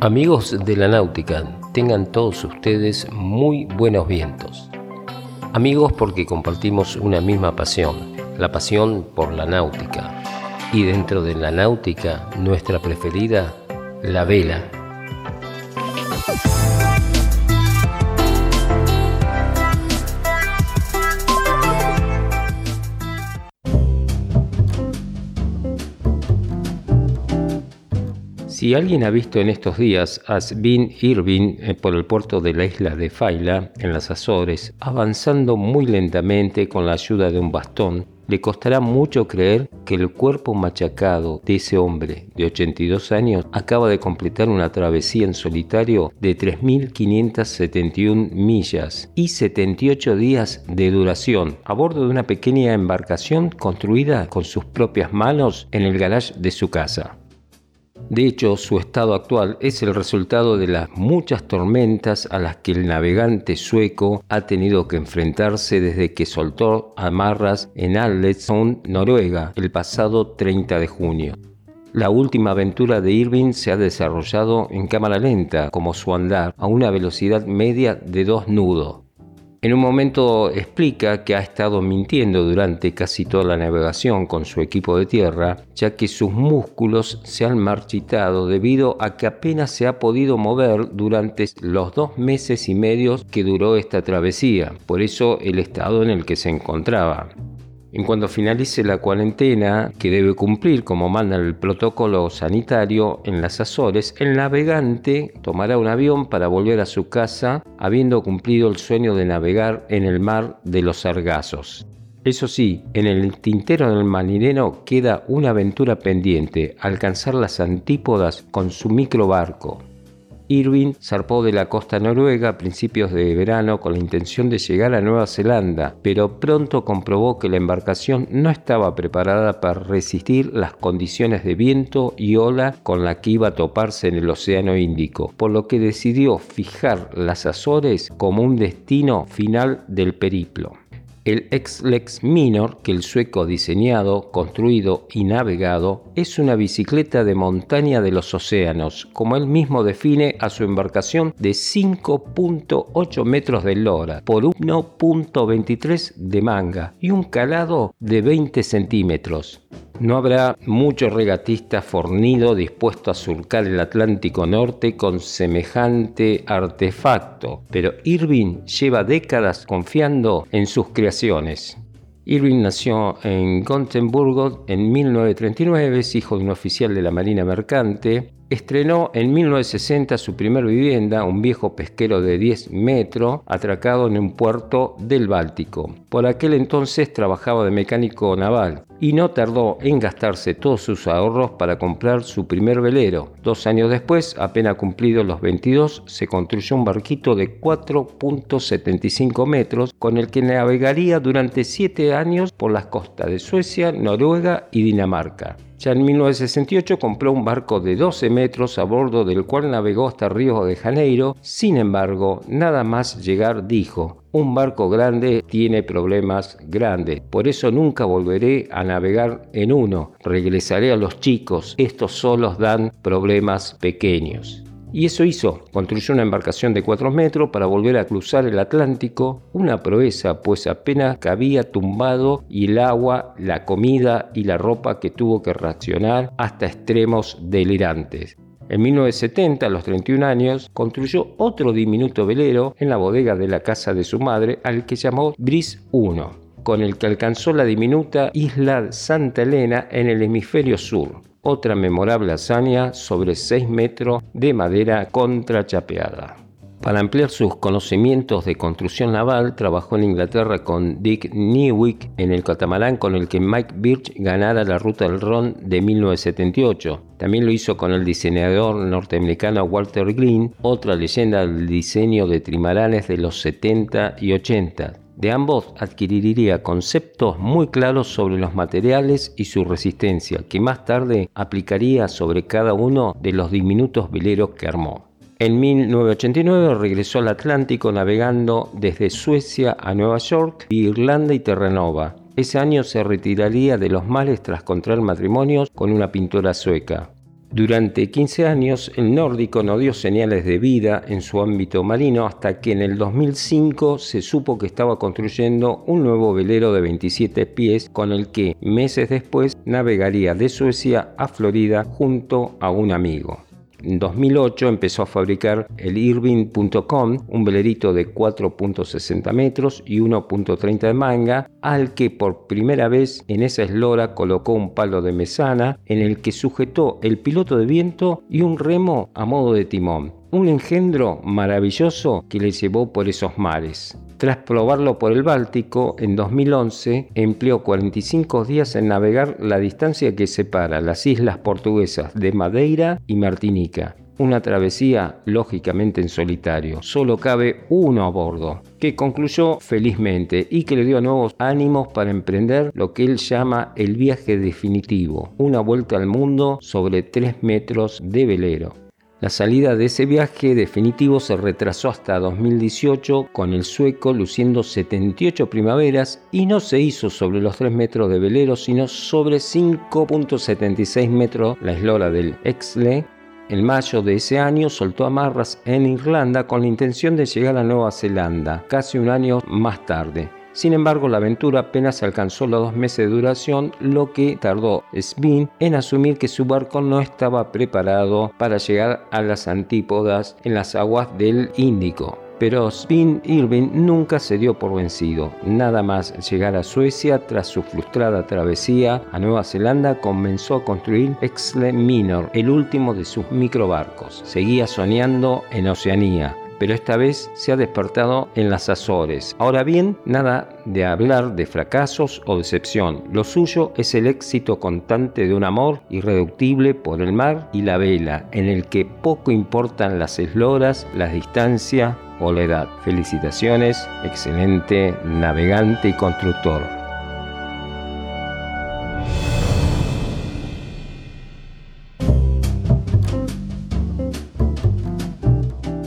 Amigos de la náutica, tengan todos ustedes muy buenos vientos. Amigos porque compartimos una misma pasión, la pasión por la náutica. Y dentro de la náutica, nuestra preferida, la vela. Si alguien ha visto en estos días a Sven Irving eh, por el puerto de la isla de Faila, en las Azores, avanzando muy lentamente con la ayuda de un bastón, le costará mucho creer que el cuerpo machacado de ese hombre de 82 años acaba de completar una travesía en solitario de 3.571 millas y 78 días de duración a bordo de una pequeña embarcación construida con sus propias manos en el garage de su casa. De hecho, su estado actual es el resultado de las muchas tormentas a las que el navegante sueco ha tenido que enfrentarse desde que soltó amarras en Alesund, Noruega, el pasado 30 de junio. La última aventura de Irving se ha desarrollado en cámara lenta, como su andar, a una velocidad media de dos nudos. En un momento explica que ha estado mintiendo durante casi toda la navegación con su equipo de tierra, ya que sus músculos se han marchitado debido a que apenas se ha podido mover durante los dos meses y medio que duró esta travesía, por eso el estado en el que se encontraba. En cuanto finalice la cuarentena que debe cumplir como manda el protocolo sanitario en las Azores, el navegante tomará un avión para volver a su casa habiendo cumplido el sueño de navegar en el mar de los Sargazos. Eso sí, en el tintero del marinero queda una aventura pendiente, alcanzar las antípodas con su microbarco. Irving zarpó de la costa noruega a principios de verano con la intención de llegar a Nueva Zelanda, pero pronto comprobó que la embarcación no estaba preparada para resistir las condiciones de viento y ola con la que iba a toparse en el Océano Índico, por lo que decidió fijar las Azores como un destino final del periplo. El X-Lex Minor, que el sueco diseñado, construido y navegado, es una bicicleta de montaña de los océanos, como él mismo define a su embarcación de 5.8 metros de lora por 1.23 de manga y un calado de 20 centímetros. No habrá mucho regatista fornido dispuesto a surcar el Atlántico Norte con semejante artefacto, pero Irving lleva décadas confiando en sus creaciones. Irving nació en Gotemburgo en 1939, es hijo de un oficial de la Marina Mercante. Estrenó en 1960 su primer vivienda, un viejo pesquero de 10 metros, atracado en un puerto del Báltico. Por aquel entonces trabajaba de mecánico naval y no tardó en gastarse todos sus ahorros para comprar su primer velero. Dos años después, apenas cumplidos los 22, se construyó un barquito de 4.75 metros con el que navegaría durante siete años por las costas de Suecia, Noruega y Dinamarca. Ya en 1968 compró un barco de 12 metros a bordo del cual navegó hasta Río de Janeiro. Sin embargo, nada más llegar dijo, un barco grande tiene problemas grandes, por eso nunca volveré a navegar en uno, regresaré a los chicos, estos solos dan problemas pequeños. Y eso hizo, construyó una embarcación de 4 metros para volver a cruzar el Atlántico, una proeza, pues apenas cabía tumbado y el agua, la comida y la ropa que tuvo que racionar hasta extremos delirantes. En 1970, a los 31 años, construyó otro diminuto velero en la bodega de la casa de su madre, al que llamó Bris 1, con el que alcanzó la diminuta isla Santa Elena en el hemisferio sur. Otra memorable hazaña sobre 6 metros de madera contrachapeada. Para ampliar sus conocimientos de construcción naval, trabajó en Inglaterra con Dick Newick en el catamarán con el que Mike Birch ganara la ruta del Ron de 1978. También lo hizo con el diseñador norteamericano Walter Green, otra leyenda del diseño de trimaranes de los 70 y 80. De ambos adquiriría conceptos muy claros sobre los materiales y su resistencia, que más tarde aplicaría sobre cada uno de los diminutos veleros que armó. En 1989 regresó al Atlántico navegando desde Suecia a Nueva York, Irlanda y Terranova. ese año se retiraría de los males tras contraer matrimonios con una pintora sueca. Durante 15 años, el nórdico no dio señales de vida en su ámbito marino hasta que en el 2005 se supo que estaba construyendo un nuevo velero de 27 pies con el que meses después navegaría de Suecia a Florida junto a un amigo. En 2008 empezó a fabricar el Irving.com, un velerito de 4.60 metros y 1.30 de manga, al que por primera vez en esa eslora colocó un palo de mesana en el que sujetó el piloto de viento y un remo a modo de timón. Un engendro maravilloso que le llevó por esos mares. Tras probarlo por el Báltico, en 2011 empleó 45 días en navegar la distancia que separa las islas portuguesas de Madeira y Martinica. Una travesía lógicamente en solitario. Solo cabe uno a bordo, que concluyó felizmente y que le dio nuevos ánimos para emprender lo que él llama el viaje definitivo, una vuelta al mundo sobre 3 metros de velero. La salida de ese viaje definitivo se retrasó hasta 2018 con el sueco luciendo 78 primaveras y no se hizo sobre los 3 metros de velero sino sobre 5.76 metros la eslora del Exle. En mayo de ese año soltó amarras en Irlanda con la intención de llegar a Nueva Zelanda casi un año más tarde. Sin embargo, la aventura apenas alcanzó los dos meses de duración, lo que tardó Svin en asumir que su barco no estaba preparado para llegar a las antípodas en las aguas del Índico. Pero Svin Irving nunca se dio por vencido. Nada más llegar a Suecia tras su frustrada travesía a Nueva Zelanda comenzó a construir Exle Minor, el último de sus microbarcos. Seguía soñando en Oceanía, pero esta vez se ha despertado en las Azores. Ahora bien, nada de hablar de fracasos o decepción. Lo suyo es el éxito constante de un amor irreductible por el mar y la vela, en el que poco importan las esloras, la distancia o la edad. Felicitaciones, excelente navegante y constructor.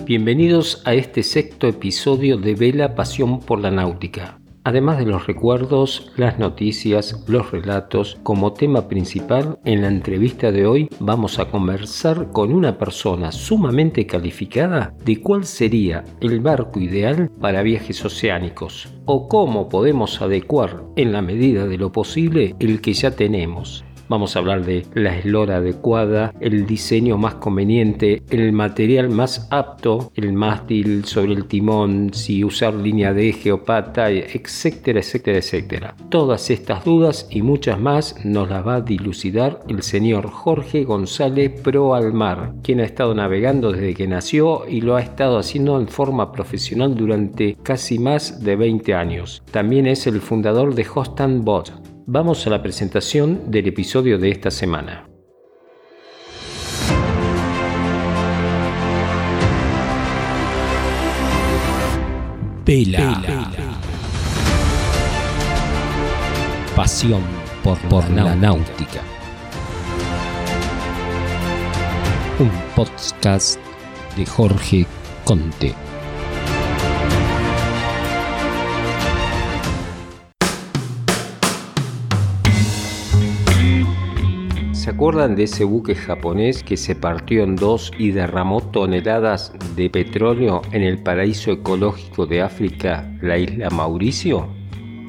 Bienvenidos a este sexto episodio de Vela Pasión por la Náutica. Además de los recuerdos, las noticias, los relatos, como tema principal, en la entrevista de hoy vamos a conversar con una persona sumamente calificada de cuál sería el barco ideal para viajes oceánicos o cómo podemos adecuar en la medida de lo posible el que ya tenemos Vamos a hablar de la eslora adecuada, el diseño más conveniente, el material más apto, el mástil sobre el timón, si usar línea de eje o pata, etcétera, etcétera, etcétera. Todas estas dudas y muchas más nos las va a dilucidar el señor Jorge González Pro Almar, quien ha estado navegando desde que nació y lo ha estado haciendo en forma profesional durante casi más de 20 años. También es el fundador de Host Bot, Vamos a la presentación del episodio de esta semana. Pela. Pasión por, por la náutica. Un podcast de Jorge Conte. ¿Se acuerdan de ese buque japonés que se partió en dos y derramó toneladas de petróleo en el paraíso ecológico de África, la isla Mauricio?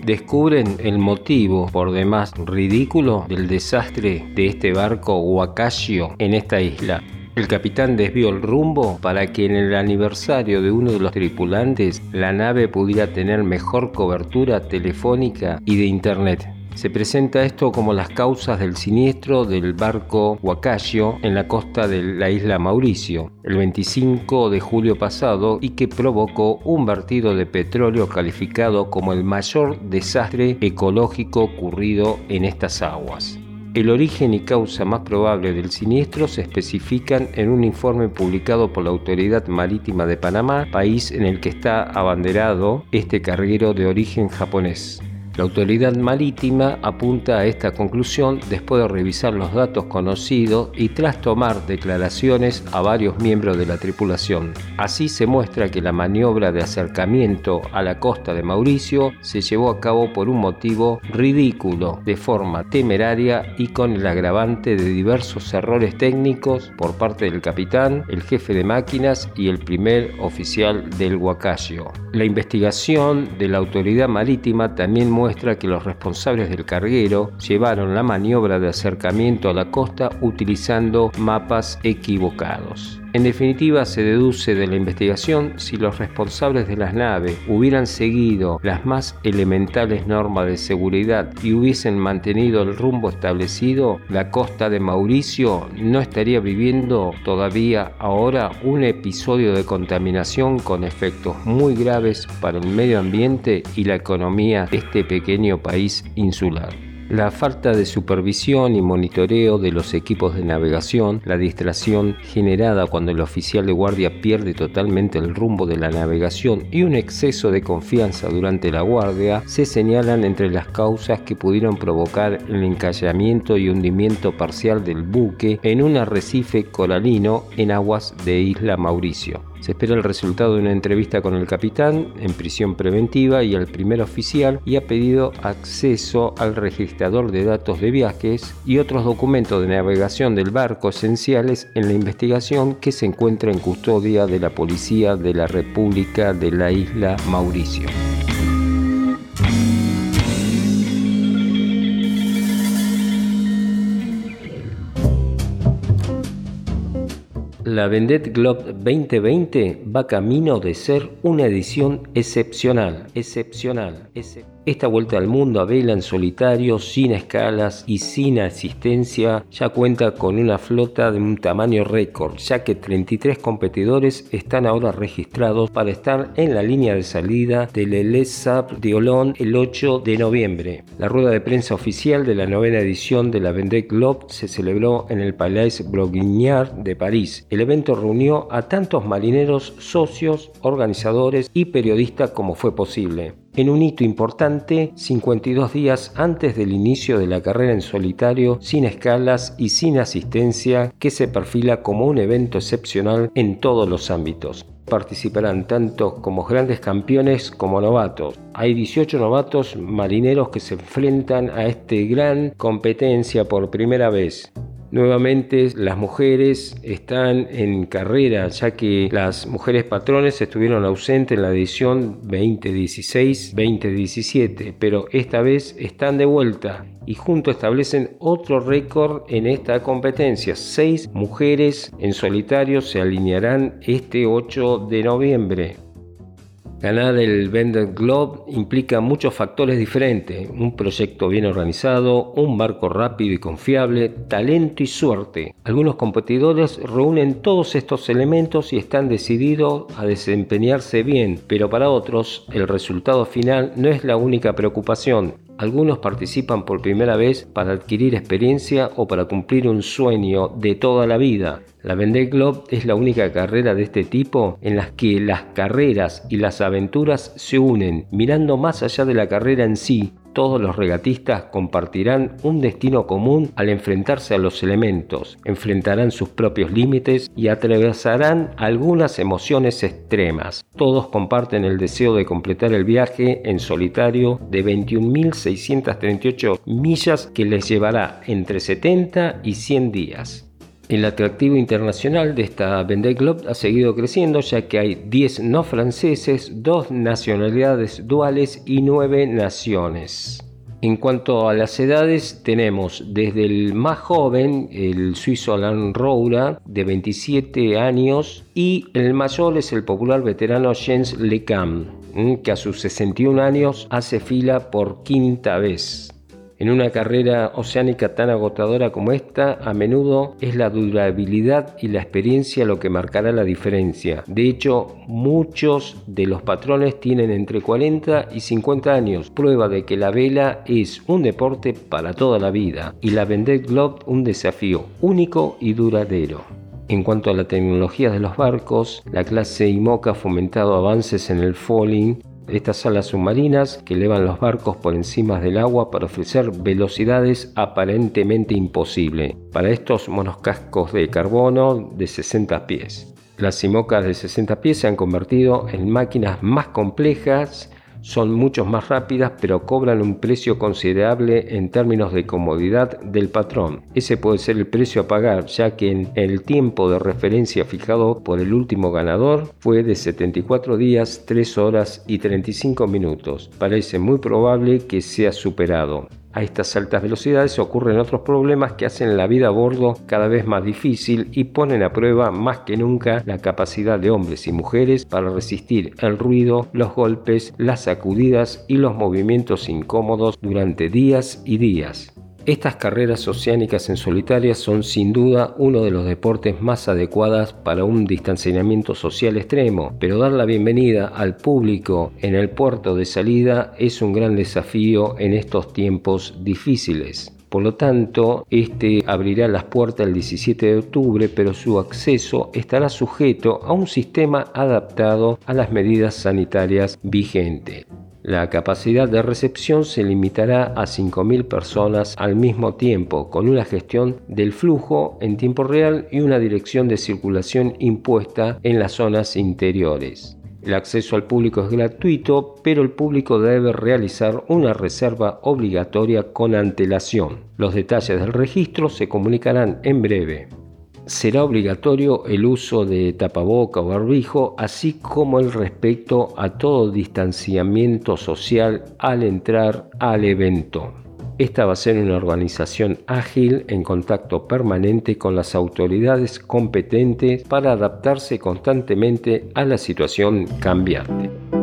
Descubren el motivo, por demás ridículo, del desastre de este barco Wakashio en esta isla. El capitán desvió el rumbo para que en el aniversario de uno de los tripulantes la nave pudiera tener mejor cobertura telefónica y de internet. Se presenta esto como las causas del siniestro del barco Huacayo en la costa de la isla Mauricio, el 25 de julio pasado, y que provocó un vertido de petróleo calificado como el mayor desastre ecológico ocurrido en estas aguas. El origen y causa más probable del siniestro se especifican en un informe publicado por la Autoridad Marítima de Panamá, país en el que está abanderado este carguero de origen japonés. La autoridad marítima apunta a esta conclusión después de revisar los datos conocidos y tras tomar declaraciones a varios miembros de la tripulación. Así se muestra que la maniobra de acercamiento a la costa de Mauricio se llevó a cabo por un motivo ridículo, de forma temeraria y con el agravante de diversos errores técnicos por parte del capitán, el jefe de máquinas y el primer oficial del Huacayo. La investigación de la autoridad marítima también muestra que los responsables del carguero llevaron la maniobra de acercamiento a la costa utilizando mapas equivocados. En definitiva, se deduce de la investigación si los responsables de las naves hubieran seguido las más elementales normas de seguridad y hubiesen mantenido el rumbo establecido, la costa de Mauricio no estaría viviendo todavía ahora un episodio de contaminación con efectos muy graves para el medio ambiente y la economía de este pequeño país insular. La falta de supervisión y monitoreo de los equipos de navegación, la distracción generada cuando el oficial de guardia pierde totalmente el rumbo de la navegación y un exceso de confianza durante la guardia se señalan entre las causas que pudieron provocar el encallamiento y hundimiento parcial del buque en un arrecife coralino en aguas de Isla Mauricio. Se espera el resultado de una entrevista con el capitán en prisión preventiva y el primer oficial y ha pedido acceso al registrador de datos de viajes y otros documentos de navegación del barco esenciales en la investigación que se encuentra en custodia de la Policía de la República de la Isla Mauricio. La Vendette Globe 2020 va camino de ser una edición excepcional, excepcional, excepcional. Esta vuelta al mundo a vela en solitario, sin escalas y sin asistencia, ya cuenta con una flota de un tamaño récord, ya que 33 competidores están ahora registrados para estar en la línea de salida del ELESAP de Olón el 8 de noviembre. La rueda de prensa oficial de la novena edición de la Vendée Globe se celebró en el Palais Broguignard de París. El evento reunió a tantos marineros, socios, organizadores y periodistas como fue posible en un hito importante 52 días antes del inicio de la carrera en solitario, sin escalas y sin asistencia, que se perfila como un evento excepcional en todos los ámbitos. Participarán tanto como grandes campeones como novatos. Hay 18 novatos marineros que se enfrentan a esta gran competencia por primera vez. Nuevamente las mujeres están en carrera, ya que las mujeres patrones estuvieron ausentes en la edición 2016-2017, pero esta vez están de vuelta y juntos establecen otro récord en esta competencia. Seis mujeres en solitario se alinearán este 8 de noviembre. Ganar el Vendor Globe implica muchos factores diferentes, un proyecto bien organizado, un barco rápido y confiable, talento y suerte. Algunos competidores reúnen todos estos elementos y están decididos a desempeñarse bien, pero para otros el resultado final no es la única preocupación. Algunos participan por primera vez para adquirir experiencia o para cumplir un sueño de toda la vida. La Vendée Globe es la única carrera de este tipo en las que las carreras y las aventuras se unen, mirando más allá de la carrera en sí, todos los regatistas compartirán un destino común al enfrentarse a los elementos, enfrentarán sus propios límites y atravesarán algunas emociones extremas. Todos comparten el deseo de completar el viaje en solitario de 21.638 millas que les llevará entre 70 y 100 días. El atractivo internacional de esta Vendée Globe ha seguido creciendo ya que hay 10 no franceses, 2 nacionalidades duales y 9 naciones. En cuanto a las edades, tenemos desde el más joven, el suizo Alain Roura, de 27 años, y el mayor es el popular veterano Jens Lecam, que a sus 61 años hace fila por quinta vez. En una carrera oceánica tan agotadora como esta, a menudo es la durabilidad y la experiencia lo que marcará la diferencia. De hecho, muchos de los patrones tienen entre 40 y 50 años, prueba de que la vela es un deporte para toda la vida y la Vendée Globe un desafío único y duradero. En cuanto a la tecnología de los barcos, la clase IMOCA ha fomentado avances en el falling estas alas submarinas que elevan los barcos por encima del agua para ofrecer velocidades aparentemente imposibles para estos monoscascos de carbono de 60 pies. Las simocas de 60 pies se han convertido en máquinas más complejas son mucho más rápidas pero cobran un precio considerable en términos de comodidad del patrón. Ese puede ser el precio a pagar ya que en el tiempo de referencia fijado por el último ganador fue de 74 días, 3 horas y 35 minutos. Parece muy probable que sea superado. A estas altas velocidades ocurren otros problemas que hacen la vida a bordo cada vez más difícil y ponen a prueba más que nunca la capacidad de hombres y mujeres para resistir el ruido, los golpes, las sacudidas y los movimientos incómodos durante días y días. Estas carreras oceánicas en solitaria son sin duda uno de los deportes más adecuados para un distanciamiento social extremo, pero dar la bienvenida al público en el puerto de salida es un gran desafío en estos tiempos difíciles. Por lo tanto, este abrirá las puertas el 17 de octubre, pero su acceso estará sujeto a un sistema adaptado a las medidas sanitarias vigentes. La capacidad de recepción se limitará a 5.000 personas al mismo tiempo, con una gestión del flujo en tiempo real y una dirección de circulación impuesta en las zonas interiores. El acceso al público es gratuito, pero el público debe realizar una reserva obligatoria con antelación. Los detalles del registro se comunicarán en breve será obligatorio el uso de tapaboca o barbijo, así como el respeto a todo distanciamiento social al entrar al evento. Esta va a ser una organización ágil en contacto permanente con las autoridades competentes para adaptarse constantemente a la situación cambiante.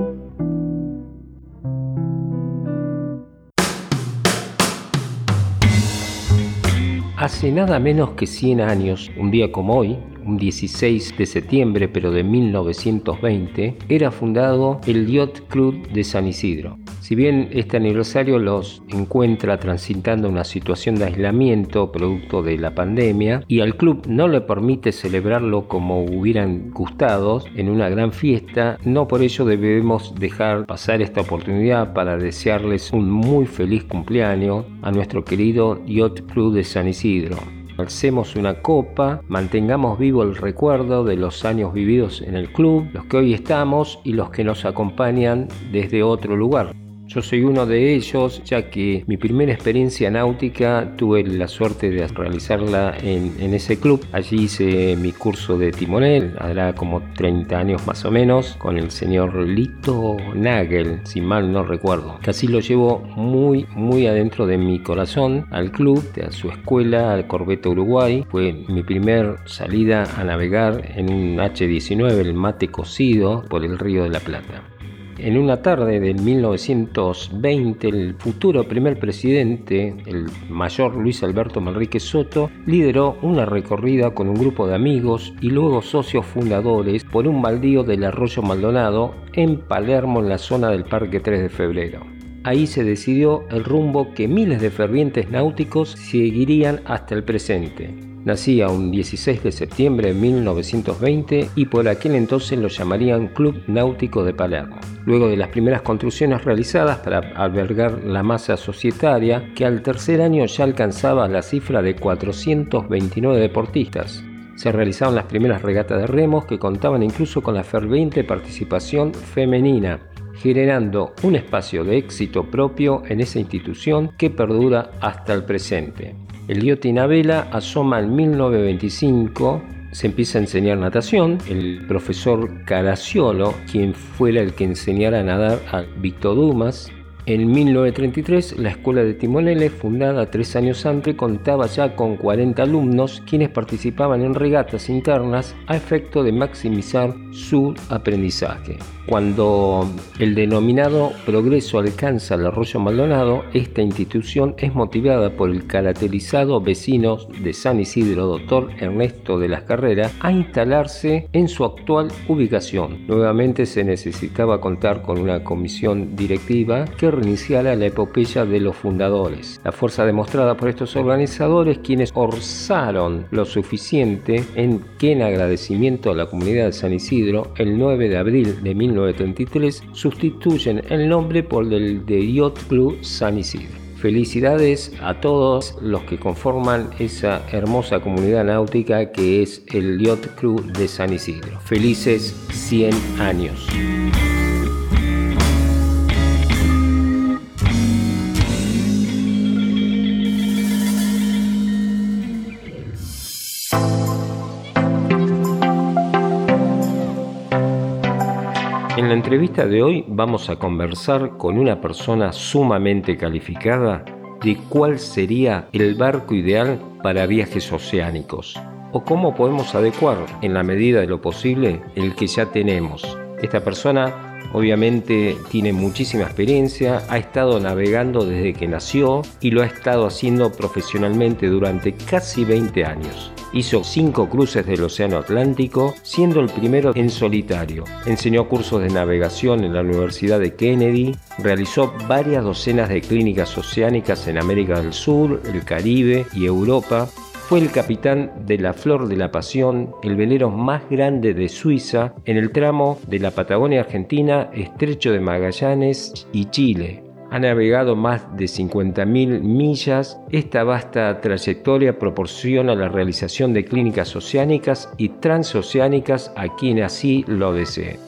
Hace nada menos que 100 años, un día como hoy, un 16 de septiembre pero de 1920, era fundado el Yacht Club de San Isidro. Si bien este aniversario los encuentra transitando una situación de aislamiento producto de la pandemia y al club no le permite celebrarlo como hubieran gustado en una gran fiesta, no por ello debemos dejar pasar esta oportunidad para desearles un muy feliz cumpleaños a nuestro querido Yacht Club de San Isidro. Alcemos una copa, mantengamos vivo el recuerdo de los años vividos en el club, los que hoy estamos y los que nos acompañan desde otro lugar. Yo soy uno de ellos, ya que mi primera experiencia náutica tuve la suerte de realizarla en, ese club. Allí hice mi curso de timonel, hará como 30 años más o menos, con el señor Lito Nagel, si mal no recuerdo. Casi lo llevo muy, muy adentro de mi corazón al club, a su escuela, al Corbeta Uruguay. Fue mi primer salida a navegar en un H-19, el mate cocido, por el río de la Plata. En una tarde del 1920, el futuro primer presidente, el mayor Luis Alberto Manrique Soto, lideró una recorrida con un grupo de amigos y luego socios fundadores por un baldío del arroyo Maldonado en Palermo, en la zona del Parque 3 de Febrero. Ahí se decidió el rumbo que miles de fervientes náuticos seguirían hasta el presente. Nacía un 16 de septiembre de 1920 y por aquel entonces lo llamarían Club Náutico de Palermo. Luego de las primeras construcciones realizadas para albergar la masa societaria, que al tercer año ya alcanzaba la cifra de 429 deportistas. Se realizaron las primeras regatas de remos que contaban incluso con la ferviente participación femenina, generando un espacio de éxito propio en esa institución que perdura hasta el presente. El a vela asoma en 1925 se empieza a enseñar natación. El profesor Caraciolo, quien fuera el que enseñara a nadar a Víctor Dumas, en 1933, la Escuela de Timoneles, fundada tres años antes, contaba ya con 40 alumnos quienes participaban en regatas internas a efecto de maximizar su aprendizaje. Cuando el denominado progreso alcanza el arroyo Maldonado, esta institución es motivada por el caracterizado vecino de San Isidro, doctor Ernesto de las Carreras, a instalarse en su actual ubicación. Nuevamente se necesitaba contar con una comisión directiva que cierre inicial a la epopeya de los fundadores. La fuerza demostrada por estos organizadores, quienes orzaron lo suficiente en que en agradecimiento a la comunidad de San Isidro, el 9 de abril de 1933, sustituyen el nombre por el de Yacht Club San Isidro. Felicidades a todos los que conforman esa hermosa comunidad náutica que es el Yacht Club de San Isidro. Felices 100 años. Entrevista de hoy vamos a conversar con una persona sumamente calificada de cuál sería el barco ideal para viajes oceánicos o cómo podemos adecuar en la medida de lo posible el que ya tenemos. Esta persona obviamente tiene muchísima experiencia, ha estado navegando desde que nació y lo ha estado haciendo profesionalmente durante casi 20 años. Hizo cinco cruces del Océano Atlántico, siendo el primero en solitario. Enseñó cursos de navegación en la Universidad de Kennedy, realizó varias docenas de clínicas oceánicas en América del Sur, el Caribe y Europa. Fue el capitán de la Flor de la Pasión, el velero más grande de Suiza, en el tramo de la Patagonia Argentina, Estrecho de Magallanes y Chile, ha navegado más de 50.000 millas. Esta vasta trayectoria proporciona la realización de clínicas oceánicas y transoceánicas a quien así lo desee.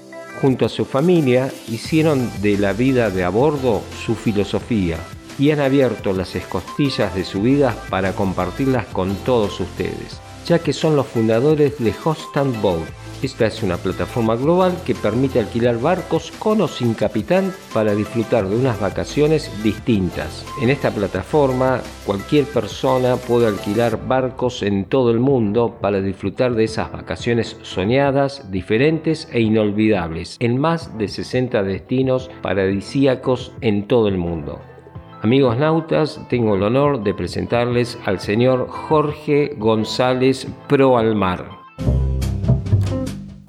Junto a su familia hicieron de la vida de a bordo su filosofía y han abierto las escostillas de su vida para compartirlas con todos ustedes, ya que son los fundadores de Host and Boat, esta es una plataforma global que permite alquilar barcos con o sin capitán para disfrutar de unas vacaciones distintas. En esta plataforma cualquier persona puede alquilar barcos en todo el mundo para disfrutar de esas vacaciones soñadas, diferentes e inolvidables en más de 60 destinos paradisíacos en todo el mundo. Amigos nautas, tengo el honor de presentarles al señor Jorge González Pro.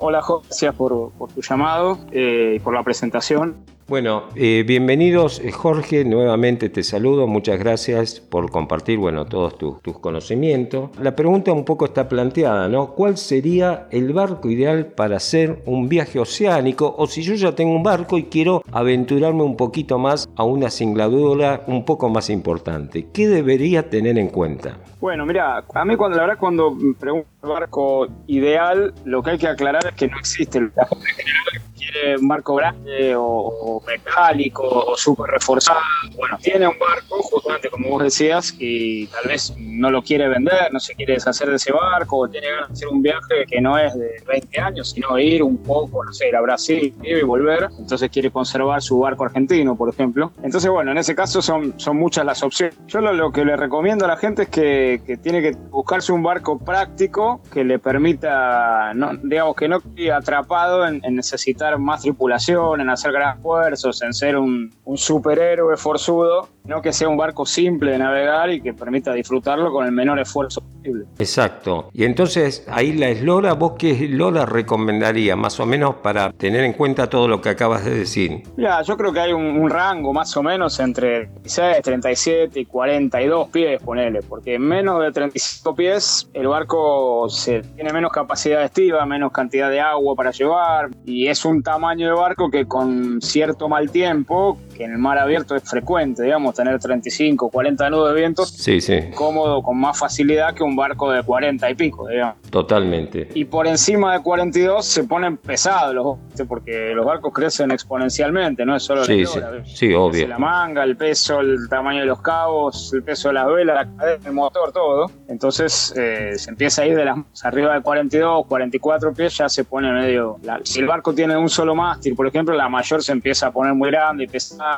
Hola, gracias por, tu llamado eh, y por la presentación. Bueno, eh, bienvenidos eh, Jorge, nuevamente te saludo, muchas gracias por compartir bueno, todos tus, tus conocimientos. La pregunta un poco está planteada, ¿no? ¿Cuál sería el barco ideal para hacer un viaje oceánico? O si yo ya tengo un barco y quiero aventurarme un poquito más a una singladura un poco más importante, ¿qué debería tener en cuenta? Bueno, mira, a mí cuando la verdad cuando pregunto barco ideal, lo que hay que aclarar es que no existe el barco quiere un barco grande o, metálico o súper reforzado. Bueno, tiene un barco, justamente como vos decías, y tal vez no lo quiere vender, no se quiere deshacer de ese barco, o tiene ganas de hacer un viaje que no es de 20 años, sino ir un poco, no sé, ir a Brasil y volver. Entonces quiere conservar su barco argentino, por ejemplo. Entonces, bueno, en ese caso son, son muchas las opciones. Yo lo, que le recomiendo a la gente es que, que, tiene que buscarse un barco práctico que le permita, no, digamos, que no quede atrapado en necesitar más tripulación, en hacer gran esfuerzos, en ser un, un superhéroe forzudo, no que sea un barco simple de navegar y que permita disfrutarlo con el menor esfuerzo posible. Exacto. Y entonces ahí la eslora, ¿vos qué eslora recomendaría más o menos para tener en cuenta todo lo que acabas de decir? Ya, yo creo que hay un, rango más o menos entre 16, 37 y 42 pies, ponele, porque en menos de 35 pies el barco se, tiene menos capacidad de estiva, menos cantidad de agua para llevar y es un tamaño de barco que con cierto mal tiempo, que en el mar abierto es frecuente, digamos, tener 35, 40 nudos de viento, sí, sí. cómodo, con más facilidad que un barco de 40 y pico, digamos. Totalmente. Y por encima de 42 se ponen pesados los porque los barcos crecen exponencialmente, no es solo sí, sí, sí, obvio. La manga, el peso, el tamaño de los cabos, el peso de las velas, la cadena, el motor, todo. Entonces eh, se empieza a ir de las arriba de 42, 44 pies, ya se pone medio. si el barco tiene un solo mástil, por ejemplo, la mayor se empieza a poner muy grande y pesada,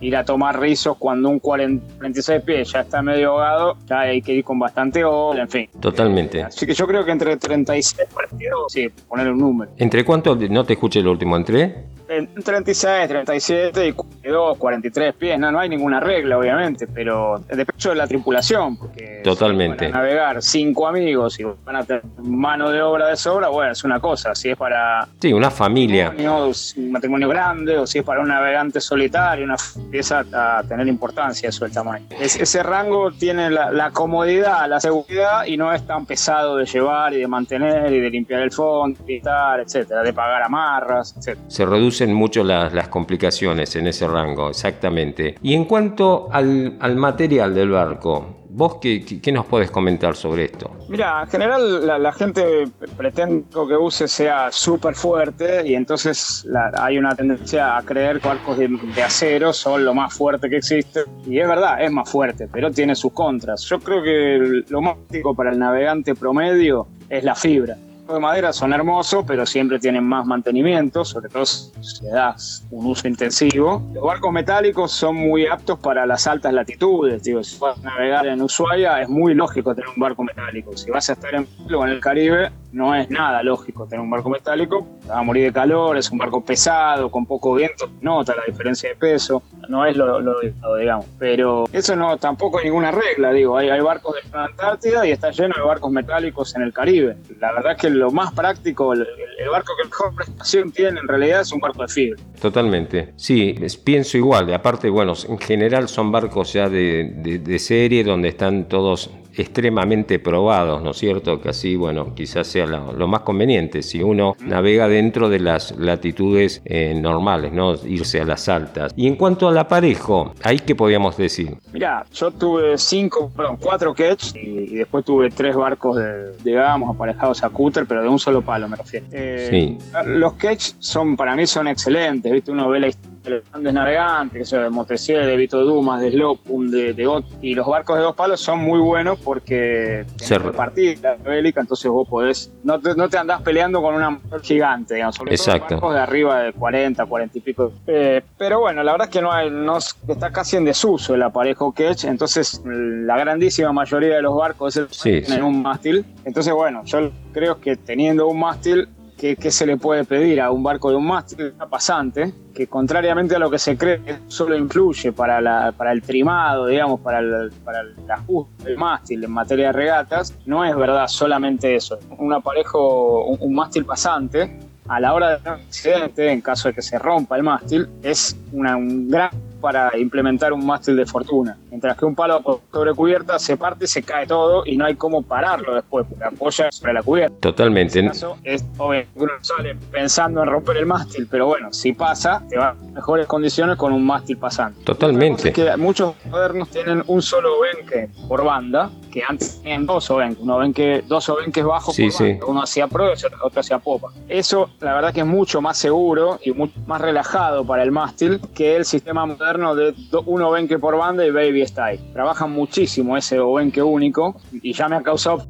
ir a tomar rizos cuando un 46 pies ya está medio ahogado, ya hay que ir con bastante oro, en fin. Totalmente. Así que yo creo que entre 36 y 42, sí, poner un número. ¿Entre cuánto? No te escuché el último, ¿entre? En 36, 37 y 42, 43 pies, no, no hay ninguna regla, obviamente, pero depende de la tripulación, porque Totalmente. Si van a navegar cinco amigos y van a tener mano de obra de sobra, bueno, es una cosa, si es para sí, una familia, un matrimonio grande, o si es para un navegante solitario, una empieza a tener importancia eso el tamaño. ese rango tiene la, la comodidad, la seguridad y no es tan pesado de llevar y de mantener y de limpiar el fondo, pintar, etcétera, de pagar amarras, etcétera. Se reducen mucho las, las complicaciones en ese rango, exactamente. Y en cuanto al, al material del barco, ¿Vos qué, qué, nos puedes comentar sobre esto? Mira, en general la, gente pretende que use sea súper fuerte y entonces hay una tendencia a creer que arcos de, de, acero son lo más fuerte que existe. Y es verdad, es más fuerte, pero tiene sus contras. Yo creo que lo más práctico para el navegante promedio es la fibra de madera son hermosos, pero siempre tienen más mantenimiento, sobre todo si le das un uso intensivo. Los barcos metálicos son muy aptos para las altas latitudes. Si vas a navegar en Ushuaia, es muy lógico tener un barco metálico. Si vas a estar en, en el Caribe, no es nada lógico tener un barco metálico. Va a morir de calor, es un barco pesado, con poco viento, nota la diferencia de peso. No es lo, lo, digamos. Pero eso no tampoco hay ninguna regla. Digo, hay, barcos de la Antártida y está lleno de barcos metálicos en el Caribe. La verdad es que lo más práctico, el, barco que mejor prestación tiene en realidad es un barco de fibra. Totalmente, sí, pienso igual. Aparte, bueno, en general son barcos ya de serie donde están todos extremadamente probados, ¿no es cierto? Que así, bueno, quizás sea lo, más conveniente si uno navega dentro de las latitudes eh, normales, ¿no? Irse a las altas. Y en cuanto al aparejo, ¿ahí qué podíamos decir? Mira, yo tuve cinco, perdón, cuatro ketch y, después tuve tres barcos de, digamos, aparejados a cúter, pero de un solo palo me refiero. Eh, sí. Los ketch son, para mí son excelentes, ¿viste? Uno ve la historia los grandes navegantes, que sea de Montesier, de Vito Dumas, de Slopum, de, de y los barcos de dos palos son muy buenos porque se repartir la bélica, entonces vos podés, no te, no te andás peleando con una motor gigante, digamos, sobre Exacto. todo barcos de arriba de 40, 40 y pico. Eh, pero bueno, la verdad es que no hay, no, está casi en desuso el aparejo Ketch, entonces la grandísima mayoría de los barcos tienen un mástil. Entonces, bueno, yo creo que teniendo un mástil ¿Qué, se le puede pedir a un barco de un mástil pasante? Que contrariamente a lo que se cree, solo influye para, la, para el trimado, digamos, para el, para el ajuste del mástil en materia de regatas, no es verdad solamente eso. Un aparejo, un, mástil pasante, a la hora de un accidente, en caso de que se rompa el mástil, es una, un gran para implementar un mástil de fortuna. Mientras que un palo sobre cubierta se parte, se cae todo y no hay cómo pararlo después, porque apoya sobre la cubierta. Totalmente. En este caso, es obvio uno sale pensando en romper el mástil, pero bueno, si pasa, te va en mejores condiciones con un mástil pasante. Totalmente. Es que muchos modernos tienen un solo benque por banda, que antes tenían dos obenques, uno benque, dos obenques bajos sí, por sí. banda, uno hacia pro y otro hacia popa. Eso, la verdad que es mucho más seguro y mucho más relajado para el mástil que el sistema moderno de un obenque por banda y baby style. Trabajan muchísimo ese obenque único y ya me ha causado,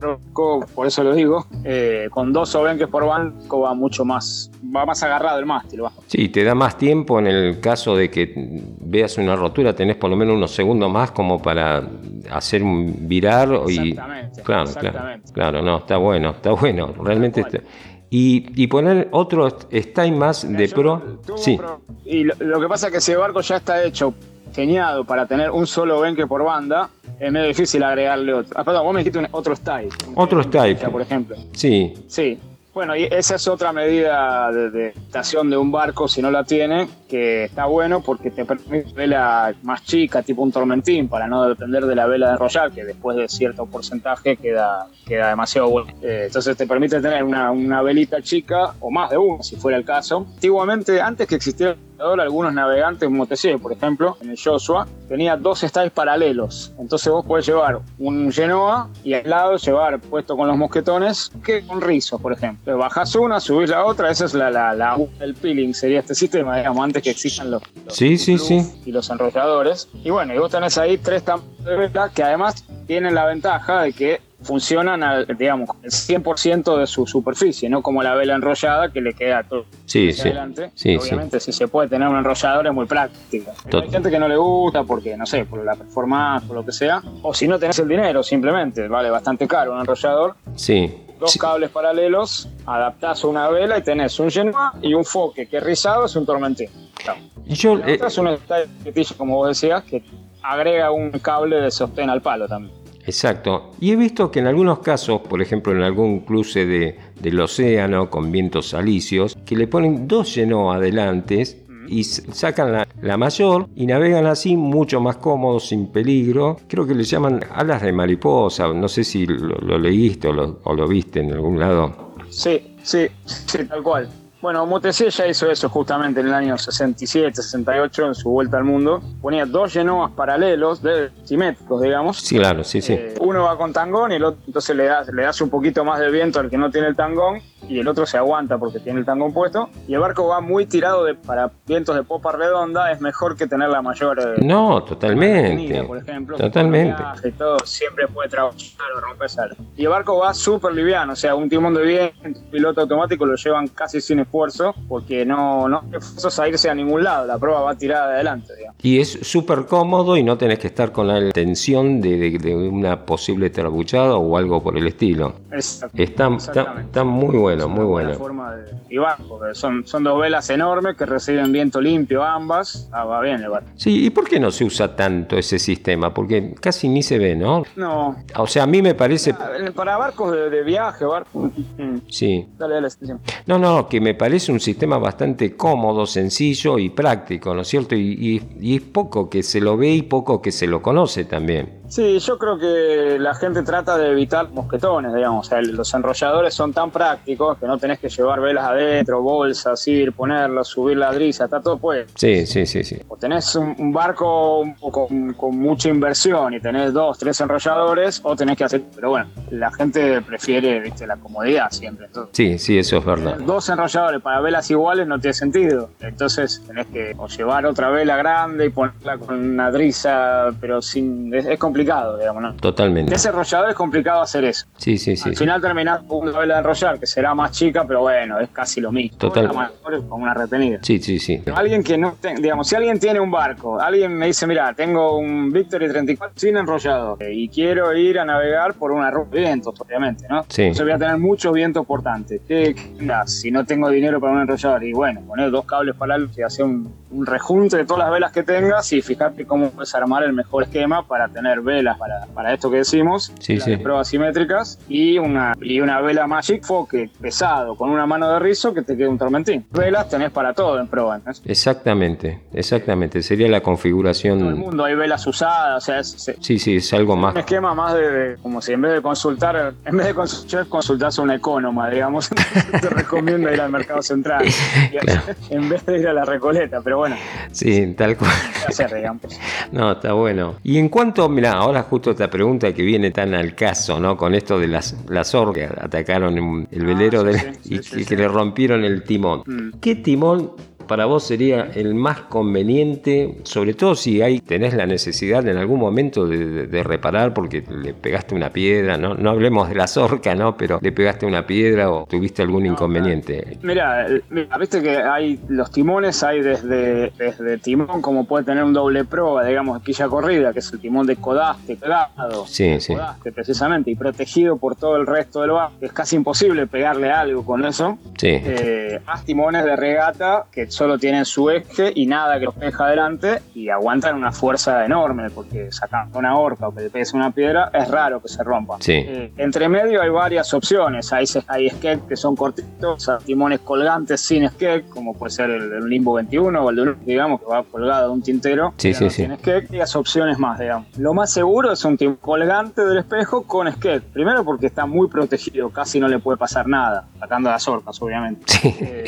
por eso lo digo, eh, con dos obenques por banda va mucho más, va más agarrado el mástil. Va. Sí, te da más tiempo en el caso de que veas una rotura, tenés por lo menos unos segundos más como para hacer un virar y claro, claro, claro, no, está bueno, está bueno, realmente está, y, poner otro Stein más de pro. Sí. Y lo, que pasa es que ese barco ya está hecho, geniado para tener un solo benque por banda. Es medio difícil agregarle otro. Ah, perdón, vos me dijiste otro style. Otro style. Por ejemplo. Sí. Sí. Bueno, y esa es otra medida de, estación de un barco, si no la tiene, que está bueno porque te permite vela más chica, tipo un tormentín, para no depender de la vela de enrollar, que después de cierto porcentaje queda, demasiado bueno. Eh, entonces te permite tener una, una velita chica, o más de una, si fuera el caso. Antiguamente, antes que existiera algunos navegantes, Montesier, por ejemplo, en el Joshua, tenía dos styles paralelos. Entonces vos podés llevar un Genoa y al lado llevar puesto con los mosquetones que un rizo, por ejemplo. Bajás una, subís la otra, esa es la, la, la el peeling, sería este sistema, digamos, antes que existan los, sí, sí, sí. y los enrolladores. Y bueno, y vos tenés ahí tres vela que además tienen la ventaja de que funcionan al, digamos, el 100% de su superficie, no como la vela enrollada que le queda todo sí, sí, adelante. Obviamente, si se puede tener un enrollador es muy práctico. hay gente que no le gusta porque, no sé, por la performance, por lo que sea, o si no tenés el dinero, simplemente, vale bastante caro un enrollador. Sí. dos cables paralelos, adaptás una vela y tenés un Genoa y un foque que rizado es un tormentín. Yo, eh, es un como vos decías, que agrega un cable de sostén al palo también. Exacto. Y he visto que en algunos casos, por ejemplo en algún cruce de, del océano con vientos alisios, que le ponen dos Genoa adelantes y sacan la, la mayor y navegan así mucho más cómodos, sin peligro. Creo que le llaman alas de mariposa. No sé si lo, lo leíste o lo, o lo viste en algún lado. Sí, sí, sí, tal cual. Bueno, Motessier ya hizo eso justamente en el año 67, 68, en su vuelta al mundo. Ponía dos Genoas paralelos, de, simétricos, digamos. Sí, claro, sí, sí. Eh, uno va con tangón y el otro, entonces le das, le das un poquito más de viento al que no tiene el tangón y el otro se aguanta porque tiene el tangón puesto. Y el barco va muy tirado de, para vientos de popa redonda, es mejor que tener la mayor. eh, No, Tenida, totalmente. por ejemplo, Totalmente. y todo, siempre puede trabajar o romperse. Y el barco va súper liviano, o sea, un timón de viento, piloto automático lo llevan casi sin esfuerzo, porque no, no hay esfuerzos a irse a ningún lado, la prueba va tirada de adelante, digamos. Y es súper cómodo y no tenés que estar con la tensión de, de- de una posible trabuchada o algo por el estilo. Exacto. Está, está, está muy bueno, muy Una buena bueno. forma de y porque son, son dos velas enormes que reciben viento limpio ambas. Ah, va bien el barco. Sí, ¿y por qué no se usa tanto ese sistema? Porque casi ni se ve, ¿no? No, O sea, a mí me parece... ah, para barcos de, de viaje, barcos. mm, Sí. Dale, dale. No, no, que me parece un sistema bastante cómodo, sencillo y práctico, ¿no es cierto? Y, y- y es poco que se lo ve y poco que se lo conoce también. Sí, yo creo que la gente trata de evitar mosquetones, digamos. O sea, los enrolladores son tan prácticos que no tenés que llevar velas adentro, bolsas, ir, ponerlas, subir la drisa, está todo pues. Sí, sí, sí, sí. O tenés un, barco con, con mucha inversión y tenés dos, tres enrolladores, o tenés que hacer. Pero bueno, la gente prefiere, viste, la comodidad siempre. Entonces, Sí, sí, eso es verdad. dos enrolladores para velas iguales no tiene sentido. Entonces tenés que o llevar otra vela grande y ponerla con una drisa, pero sin. Es, es complicado, digamos, ¿no? Totalmente. De ese enrollador es complicado hacer eso. Sí, sí, sí. Al final terminás con una vela de enrollar que será más chica, pero bueno, es casi lo mismo. Total. La con una retenida. Sí, sí, sí. Alguien que no digamos, si alguien tiene un barco, alguien me dice, mira, tengo un Victory 34 sin enrollador eh, y quiero ir a navegar por una ruta de vientos, obviamente, ¿no? Sí. Entonces voy a tener muchos vientos portantes. ¿Qué, andás? Si no tengo dinero para un enrollador, y bueno, poner dos cables paralelos y hacer un, un rejunte de todas las velas que tengas y fijarte cómo puedes armar el mejor esquema para tener velas para, para esto que decimos, Sí, las sí. de pruebas simétricas y una, y una vela Magic Foque pesado con una mano de rizo que te quede un tormentín. Velas tenés para todo en prueba. ¿no? Exactamente, exactamente. Sería la todo el configuración. mundo hay velas usadas, o sea, es, es Sí, sí, es algo un más. esquema más de, de- como si en vez de consultar, en vez de consultar, consultas a un economa, digamos, te recomiendo ir al mercado central en vez de ir a la recoleta, pero bueno, Sí, tal cual. ¿qué hacer, digamos? No, está bueno. Y en cuanto, mira, ahora justo esta pregunta que viene tan al caso, ¿no? Con esto de las, las orcas que atacaron el velero sí, del- sí, sí, y que le rompieron el timón. Mm. ¿Qué timón para vos sería el más conveniente, sobre todo si hay, tenés la necesidad en algún momento de, de- de reparar porque le pegaste una piedra, ¿no? No hablemos de las orcas, ¿no? Pero le pegaste una piedra o tuviste algún inconveniente. Mira, mira, viste que hay los timones, hay desde, desde timón como puede tener un doble proa, digamos, quilla corrida, que es el timón de codaste pegado. Sí, sí. Codaste, precisamente, y protegido por todo el resto del barco. Es casi imposible pegarle algo con eso. Sí. Eh, más timones de regata que solo tienen su eje y nada que los deja adelante y aguantan una fuerza enorme porque sacando una horca o que le pegues una piedra es raro que se rompa. Sí. Eh, entre medio hay varias opciones. Hay, hay skate que son cortitos, hay timones colgantes sin skate, como puede ser el, el Limbo 21 o el de digamos que va colgado de un tintero. Sí, sí, no sí. skate, y las opciones más, digamos. Lo más seguro es un timón colgante del espejo con skate. Primero porque está muy protegido, casi no le puede pasar nada, sacando las orcas, obviamente. Sí. Eh,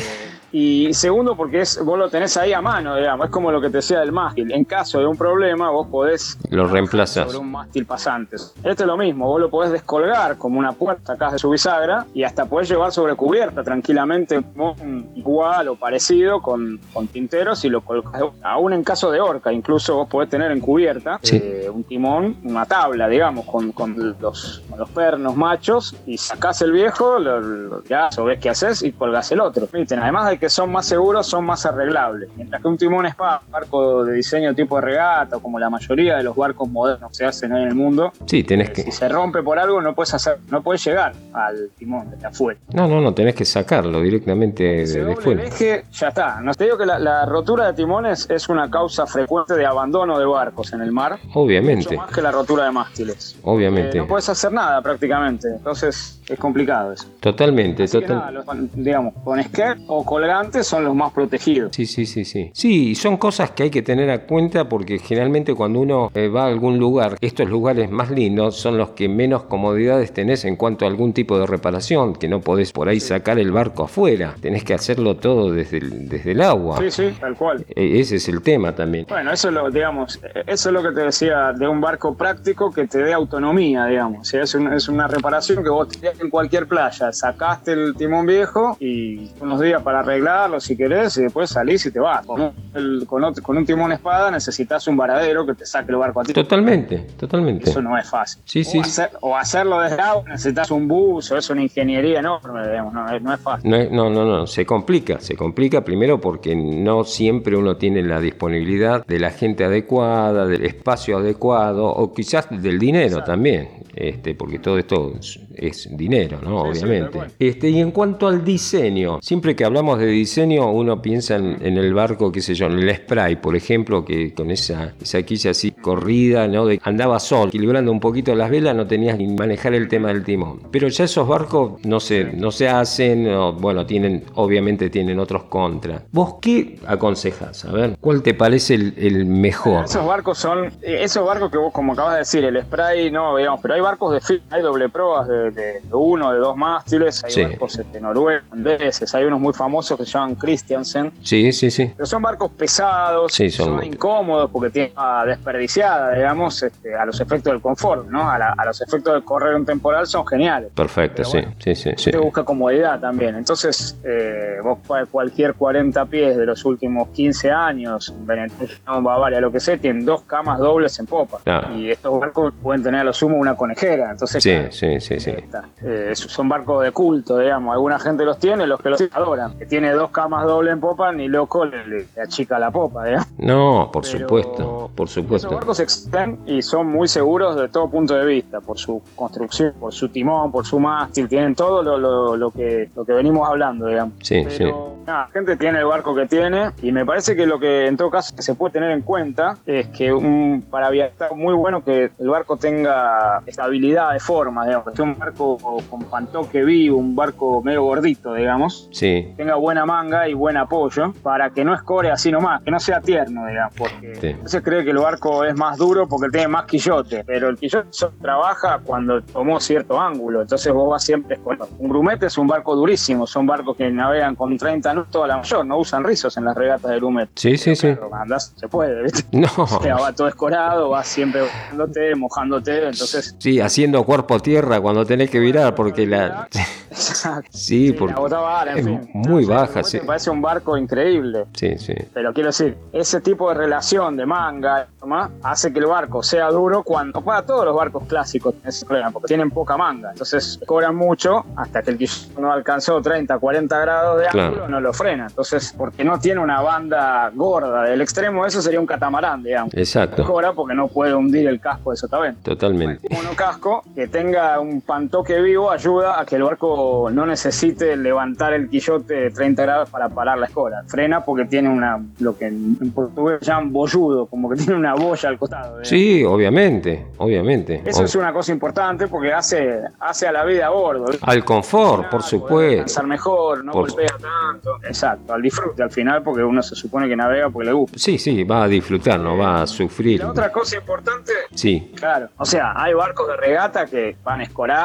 y segundo, porque es, vos lo tenés ahí a mano, digamos, es como lo que te decía del mástil. En caso de un problema, vos podés Lo reemplazás. sobre un mástil pasante. Esto es lo mismo, vos lo podés descolgar como una puerta acá de su bisagra y hasta podés llevar sobre cubierta tranquilamente un igual o parecido con, con tinteros y lo colocás. Aún en caso de orca, incluso vos podés tener en cubierta Sí. eh, un timón, una tabla, digamos, con, con los, con los pernos machos y sacás el viejo, lo, lo tirás o ves qué haces y colgás el otro. Además hay que son más seguros son más arreglables. Mientras que un timón espada, barco de diseño tipo de regata, como la mayoría de los barcos modernos se hacen hoy en el mundo, Sí, tenés que... si se rompe por algo no puedes hacer, no puedes llegar al timón de afuera. No, no, no, tenés que sacarlo directamente de, de fuera. eje, ya está. No te digo que la, la rotura de timones es una causa frecuente de abandono de barcos en el mar, mucho Obviamente, más que la rotura de mástiles. obviamente. Eh, no puedes hacer nada prácticamente, entonces es complicado eso. Totalmente, Así que total. nada, los- digamos, con esquer o colgantes son los más protegidos. Sí, sí, sí, sí. Sí, son cosas que hay que tener a cuenta porque generalmente cuando uno eh, va a algún lugar, estos lugares más lindos son los que menos comodidades tenés en cuanto a algún tipo de reparación, que no podés por ahí sacar el barco afuera, tenés que hacerlo todo desde el, desde el agua. Sí, sí, tal cual. E- Ese es el tema también. Bueno, eso es lo, digamos, eso es lo que te decía de un barco práctico que te dé autonomía, digamos. O sea, es, un- es una reparación que vos tenés en cualquier playa. Sacaste el timón viejo y unos días para arreglarlo si querés y después salís y te vas. Con un, con otro- con un timón espada necesitas un varadero que te saque el barco a ti. Totalmente, totalmente. Eso no es fácil. Sí, o, sí. hacer- o hacerlo desde agua necesitas un buzo, es una ingeniería enorme, digamos, no, es- no es fácil. No, es- no, no, no, se complica, se complica primero porque no siempre uno tiene la disponibilidad de la gente adecuada, del espacio adecuado o quizás del dinero Exacto. también, este, porque todo esto es, dinero, ¿no? Sí, Obviamente. este, y en cuanto al diseño, siempre que hablamos de diseño uno piensa en, en el barco, qué sé yo, en el spray, por ejemplo, que con esa, esa quilla así corrida, ¿no? De, andaba sol, equilibrando un poquito las velas, no tenías ni manejar el tema del timón. Pero ya esos barcos no se, no se hacen, o, bueno, tienen, obviamente tienen otros contras. ¿Vos qué aconsejas? A ver, ¿cuál te parece el, el mejor? Esos barcos son, eh, esos barcos que vos, como acabas de decir, el spray no, digamos, pero hay barcos de fin, hay doble proas de, de- de uno, de dos mástiles, hay Sí. barcos este, noruegos, holandeses, hay unos muy famosos que se llaman Christiansen, Sí, sí, sí. pero son barcos pesados, Sí, son- son, incómodos porque tienen ah, desperdiciada, digamos, este, a los efectos del confort, ¿no? A, la- a los efectos del correr un temporal son geniales. Perfecto, sí, bueno, sí, sí, sí. Te busca comodidad también. Entonces, eh, vos cualquier 40 pies de los últimos 15 años, Benetton, Bavaria, lo que sea, tienen dos camas dobles en popa. Claro. Y estos barcos pueden tener a lo sumo una conejera. Entonces, Sí, claro, sí, sí, sí. Está. Eh, son barcos de culto, digamos. Alguna gente los tiene, los que los adoran. Que tiene dos camas dobles en popa, ni loco le, achica la popa, digamos. No, por Pero supuesto, por Esos supuesto. barcos existen y son muy seguros de todo punto de vista, por su construcción, por su timón, por su mástil, tienen todo lo, lo- lo que, lo que venimos hablando, digamos. Sí, Pero nada, la gente tiene el barco que tiene y me parece que lo que en todo caso se puede tener en cuenta es que un, para viajar muy bueno que el barco tenga estabilidad de forma, digamos, que un barco con pantoque vivo, un barco medio gordito, digamos, Sí, tenga buena manga y buen apoyo para que no escore así nomás, que no sea tierno, digamos, porque Sí. veces cree que el barco es más duro porque tiene más quillote, pero el quillote trabaja cuando tomó cierto ángulo, entonces vos vas siempre con un grumete es un barco durísimo, son barcos que navegan con 30 nudos a la mayor, no usan rizos en las regatas de grumete. sí, sí, sí. Pero andás, se puede, ¿viste? No. O sea, va todo escorado, vas siempre mojándote, mojándote, entonces... Sí, haciendo cuerpo tierra cuando tenés que virar porque la... Exacto. Sí, Sí, porque la en es fin. muy O sea, el baja, sí. Me parece un barco increíble. Sí, sí. Pero quiero decir, ese tipo de relación de manga ¿no? hace que el barco sea duro cuando para todos los barcos clásicos tienen ese problema, porque tienen poca manga. Entonces cobran mucho hasta que el quillo no alcanzó 30, 40 grados de Claro. ángulo, no lo frena. Entonces, porque no tiene una banda gorda. Del extremo eso sería un catamarán, digamos. Exacto. Cobra porque no puede hundir el casco de sotavento. Totalmente. Un monocasco que tenga un pantoque vivo ayuda a que el barco no necesite levantar el quillote de 30 grados para parar la escora. Frena porque tiene una, lo que en portugués llaman bolludo, como que tiene una boya al costado. digamos. Sí, obviamente, obviamente. Eso es una cosa importante porque hace, hace a la vida a bordo. Al confort, por supuesto. descansar mejor, no Por- golpea tanto. Exacto, al disfrute al final porque uno se supone que navega porque le gusta. Sí, sí, va a disfrutar, no va a Y sufrir. la otra cosa importante Sí, Claro, o sea, hay barcos de regata que van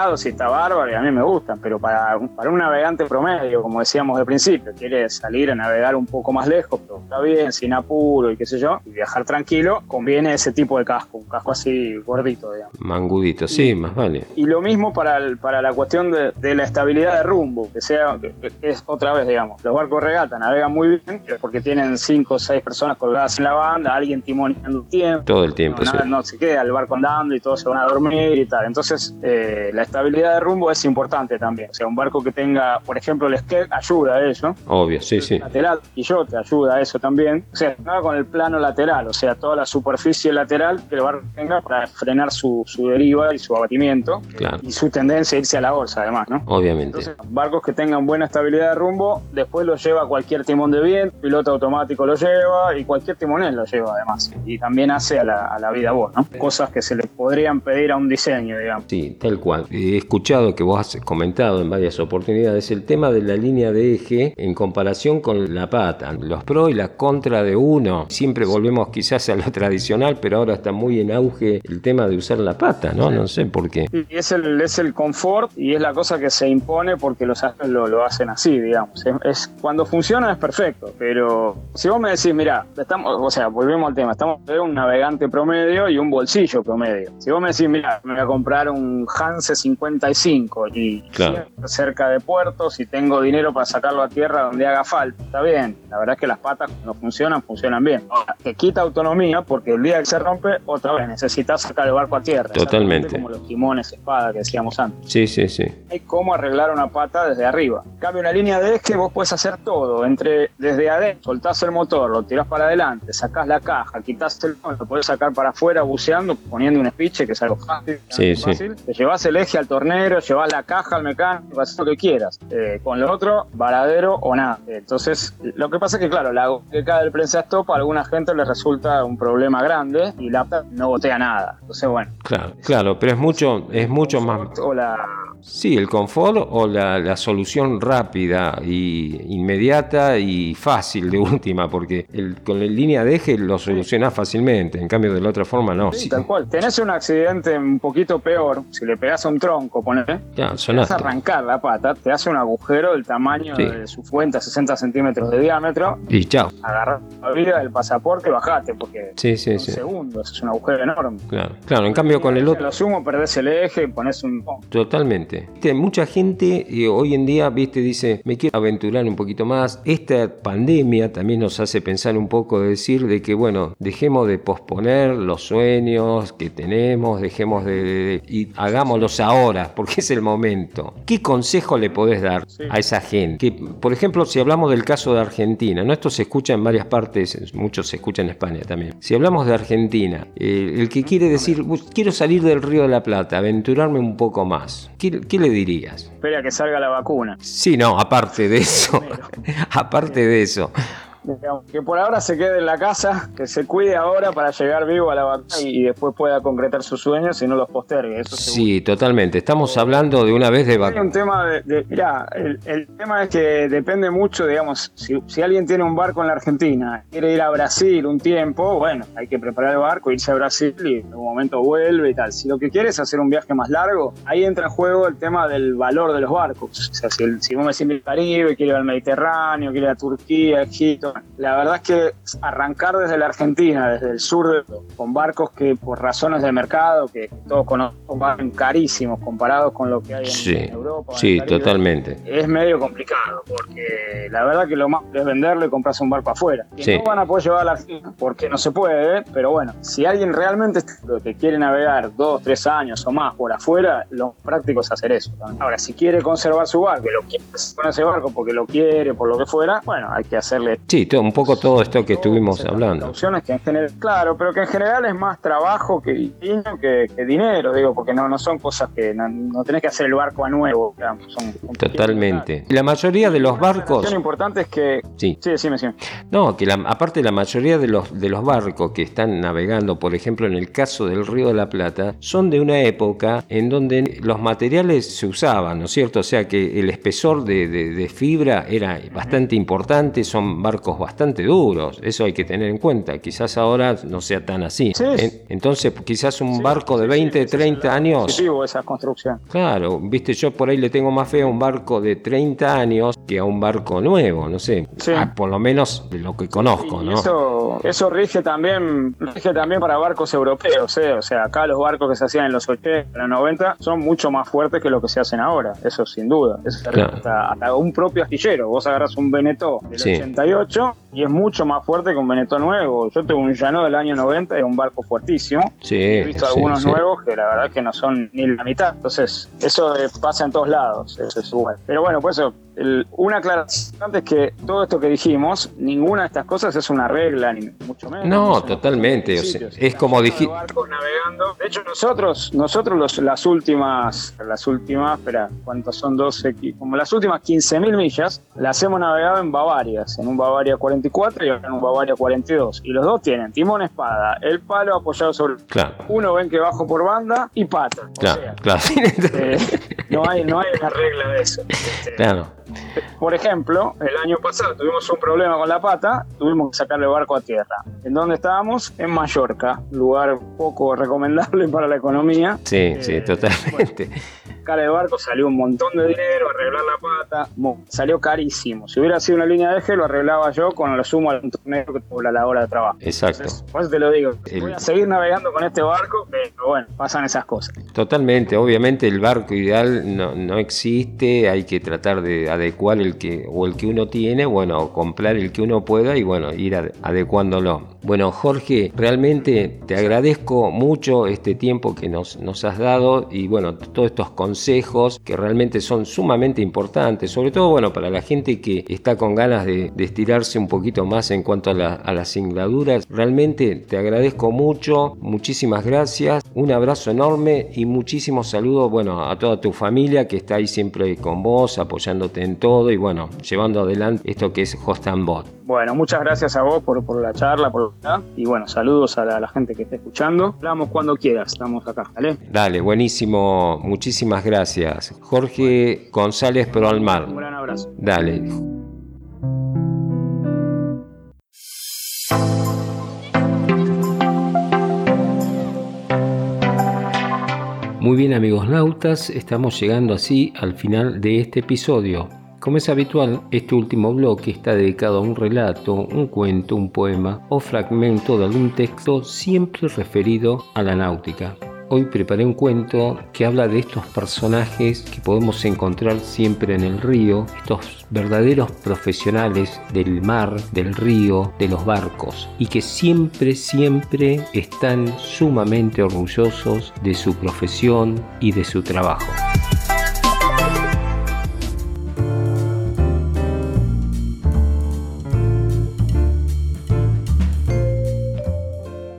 escorados y está bárbaro y a mí me gustan, pero para, un- para un navegante promedio, como decíamos de principio, quiere salir a navegar un poco más lejos, pero está bien, sin apuro y qué sé yo, y viajar tranquilo, conviene ese tipo de casco, un casco así gordito, digamos. mangudito, sí, más vale. Y lo mismo para, el- para la cuestión de, de la estabilidad de rumbo, que sea, que- que es otra vez, digamos, los barcos regata navegan muy bien porque tienen cinco o seis personas colgadas en la banda, alguien timoneando un tiempo. Todo el tiempo, No, sí. nada, no se queda el barco andando y todos se van a dormir y tal. Entonces, eh, la estabilidad de rumbo es importante también. O sea, un barco que tenga, por ejemplo, el skate ayuda a eso. Obvio, sí, sí. Lateral, y yo te ayuda a eso también. O sea, nada con el plano lateral, o sea, toda la superficie lateral que el barco tenga para frenar su, su deriva y su abatimiento. Claro. Y su tendencia a irse a la bolsa, además, ¿no? Obviamente. Entonces, barcos que tengan buena estabilidad de rumbo, después lo lleva cualquier timón de viento, piloto automático lo lleva y cualquier timonel lo lleva además. Y también hace a la, a la vida voz, ¿no? Cosas que se le podrían pedir a un diseño, digamos. Sí, tal cual. He escuchado que vos has comentado en varias oportunidades el tema de la línea de eje en comparación con la pata. Los pros y las contra de uno. Siempre volvemos quizás a lo tradicional, pero ahora está muy en auge el tema de usar la pata, ¿no? No sé por qué. Es el, es el confort y es la cosa que se impone porque los lo, lo hacen así, digamos. Es, cuando funciona es perfecto, pero si vos me decís, mira, estamos, o sea, volvemos al tema, estamos de un navegante promedio y un bolsillo promedio. Si vos me decís, mira, me voy a comprar un Hanse 55 y Claro. cerca de puertos y tengo dinero para sacarlo a tierra donde haga falta, está bien. La verdad es que las patas cuando funcionan, funcionan bien. Ahora, te quita autonomía porque el día que se rompe, otra vez necesitas sacar el barco a tierra. Totalmente. Como los timones espada que decíamos antes. Sí, sí, sí. Hay cómo arreglar una pata desde arriba. En cambio, una línea de eje vos puedes hacer todo. Entre, desde adentro, soltás el motor, lo tirás para adelante, sacás la caja, quitas el lo podés sacar para afuera buceando, poniendo un espiche, que es algo fácil. Sí, algo fácil. Te llevas el eje al tornero, llevas la caja al mecánico, haces lo que quieras. Eh, con lo otro, varadero o nada. Entonces, lo que pasa es que, claro, la que cae del prensa stop a alguna gente les resulta un problema grande y la no botea nada. Entonces, bueno. Claro, claro, pero es mucho, es mucho más. O la, Sí, el confort o la, la solución rápida y inmediata y fácil de última, porque el, con la línea de eje lo solucionás fácilmente, en cambio de la otra forma no. Sí, tal cual. Tenés un accidente un poquito peor, si le pegás a un tronco, ponele, ya, te vas a arrancar la pata, te hace un agujero del tamaño Sí. de 50, 60 centímetros de diámetro, Y chao. agarrás la vida del pasaporte y bajate, porque Sí, sí, en sí. segundos es un agujero enorme. Claro, claro, en cambio con el otro. lo sumo perdés el eje y pones un... Totalmente. Viste, Mucha gente eh, hoy en día, viste, dice, me quiero aventurar un poquito más. Esta pandemia también nos hace pensar un poco de decir de que, bueno, dejemos de posponer los sueños que tenemos, dejemos de, de- y hagámoslos ahora, porque es el momento. ¿Qué consejo le podés dar Sí. a esa gente? Que, por ejemplo, si hablamos del caso de Argentina, ¿no? Esto se escucha en varias partes, muchos se escucha en España también. Si hablamos de Argentina, eh, el que quiere decir, "Uy, quiero salir del Río de la Plata, aventurarme un poco más, ¿qué, qué le dirías? Espera que salga la vacuna. Sí, no, aparte de eso, aparte de eso. Que por ahora se quede en la casa, que se cuide ahora para llegar vivo a la vacuna y, después pueda concretar sus sueños y no los postergue. Eso. Sí, totalmente. Estamos hablando de una vez de Hay vacunas. un tema de, de- mirá, el, el tema es que depende mucho, digamos, si, si alguien tiene un barco en la Argentina, quiere ir a Brasil un tiempo, bueno, hay que preparar el barco, irse a Brasil y en un momento vuelve y tal. Si lo que quiere es hacer un viaje más largo, ahí entra en juego el tema del valor de los barcos. O sea, si, el- si vos me el Caribe, quiere ir al Mediterráneo, quiere ir a Turquía, Egipto, la verdad es que arrancar desde la Argentina, desde el sur, de- con barcos que por razones de mercado, que todos conocemos, van carísimos comparados con lo que hay en, Sí, en Europa. en sí, Caribe, totalmente. Es medio complicado, porque la verdad que lo más es venderlo y comprarse un barco afuera. Y Sí. no van a poder llevar a la Argentina, porque no se puede, ¿eh? pero bueno, si alguien realmente que quiere navegar dos, tres años o más por afuera, lo práctico es hacer eso. también. Ahora, si quiere conservar su barco y lo quiere con ese barco porque lo quiere, por lo que fuera, bueno, hay que hacerle Sí, un poco todo esto que estuvimos hablando. que en general, claro, pero que en general es más trabajo que, que, que dinero, digo, porque no, no son cosas que no, no tenés que hacer el barco a nuevo, digamos, son, Totalmente. La mayoría de los barcos... aclaración importante es que. Sí. Sí, decime, decime. No, que la- aparte la mayoría de los, de los barcos que están navegando, por ejemplo en el caso del Río de la Plata, son de una época en donde los materiales se usaban, ¿no es cierto? O sea que el espesor de, de- de fibra era bastante importante, son barcos bastante duros, eso hay que tener en cuenta, quizás ahora no sea tan así. Sí. En- Entonces quizás un Sí, barco de sí, 20, sí, ese es 30 el años... esa construcción. Claro, viste, yo por ahí le tengo más fe a un barco de 30 años que a un barco nuevo, no sé, por lo menos de lo que conozco, ¿no? eso, eso rige también rige también para barcos europeos, ¿eh? o sea, acá los barcos que se hacían en los 80, en los 90 son mucho más fuertes que lo que se hacen ahora, eso sin duda. Eso se Claro. rige hasta, hasta un propio astillero, vos agarras un Veneto del Sí. 88 mucho y es mucho más fuerte que un Benetton nuevo. Yo tengo un llano del año 90, es un barco fuertísimo. Sí, He visto sí, algunos sí. nuevos que la verdad que no son ni la mitad. Entonces, eso eh, pasa en todos lados. Eso es bueno. Pero bueno, por eso, el- una aclaración antes que todo esto que dijimos, ninguna de estas cosas es una regla, ni mucho menos. No, totalmente, o sea, sitios. es como lleno de hecho, nosotros, nosotros los, las últimas, las últimas, espera, ¿cuántas son 12? Qui- Como las últimas 15.000 millas, las hemos navegado en Bavarias, en un Bavaria 44 y ahora en un Bavaria 42. Y los dos tienen timón espada, el palo apoyado sobre Claro, uno ven que bajo por banda y pata. O claro, sea, claro. eh, no, hay, no hay una regla de eso. Este, claro. Por ejemplo, el año pasado tuvimos un problema con la pata, tuvimos que sacarle el barco a tierra. ¿En dónde estábamos? En Mallorca, lugar poco recomendable para la economía. Sí, sí, Eh, totalmente. Sacar el barco salió un montón de dinero, arreglar la pata, salió carísimo. Si hubiera sido una línea de eje, lo arreglaba yo con lo sumo al torneo que tuvo la hora de trabajo. Exacto. Entonces, por eso te lo digo. El- Voy a seguir navegando con este barco, pero bueno, pasan esas cosas. Totalmente, obviamente el barco ideal no, no existe, hay que tratar de adecuar el que o el que uno tiene, bueno, comprar el que uno pueda y bueno, ir ade- adecuándolo. Bueno, Jorge, realmente te agradezco mucho este tiempo que nos, nos has dado y bueno, todos estos consejos que realmente son sumamente importantes, sobre todo bueno, para la gente que está con ganas de, estirarse un poquito más en cuanto a las singladuras. Realmente te agradezco mucho, muchísimas gracias, un abrazo enorme y muchísimos saludos, bueno, a toda tu familia que está ahí siempre con vos, apoyándote en todo y bueno, llevando adelante esto que es Host and Bot. Bueno, muchas gracias a vos por, por la charla, por y bueno, saludos a la, a la gente que está escuchando. Hablamos cuando quieras, estamos acá, ¿vale? Dale, buenísimo, muchísimas gracias. Jorge González Proalmar. Un gran abrazo. Dale. Muy bien amigos nautas, estamos llegando así al final de este episodio. Como es habitual, este último bloque está dedicado a un relato, un cuento, un poema o fragmento de algún texto siempre referido a la náutica. Hoy preparé un cuento que habla de estos personajes que podemos encontrar siempre en el río, estos verdaderos profesionales del mar, del río, de los barcos, y que siempre, siempre están sumamente orgullosos de su profesión y de su trabajo.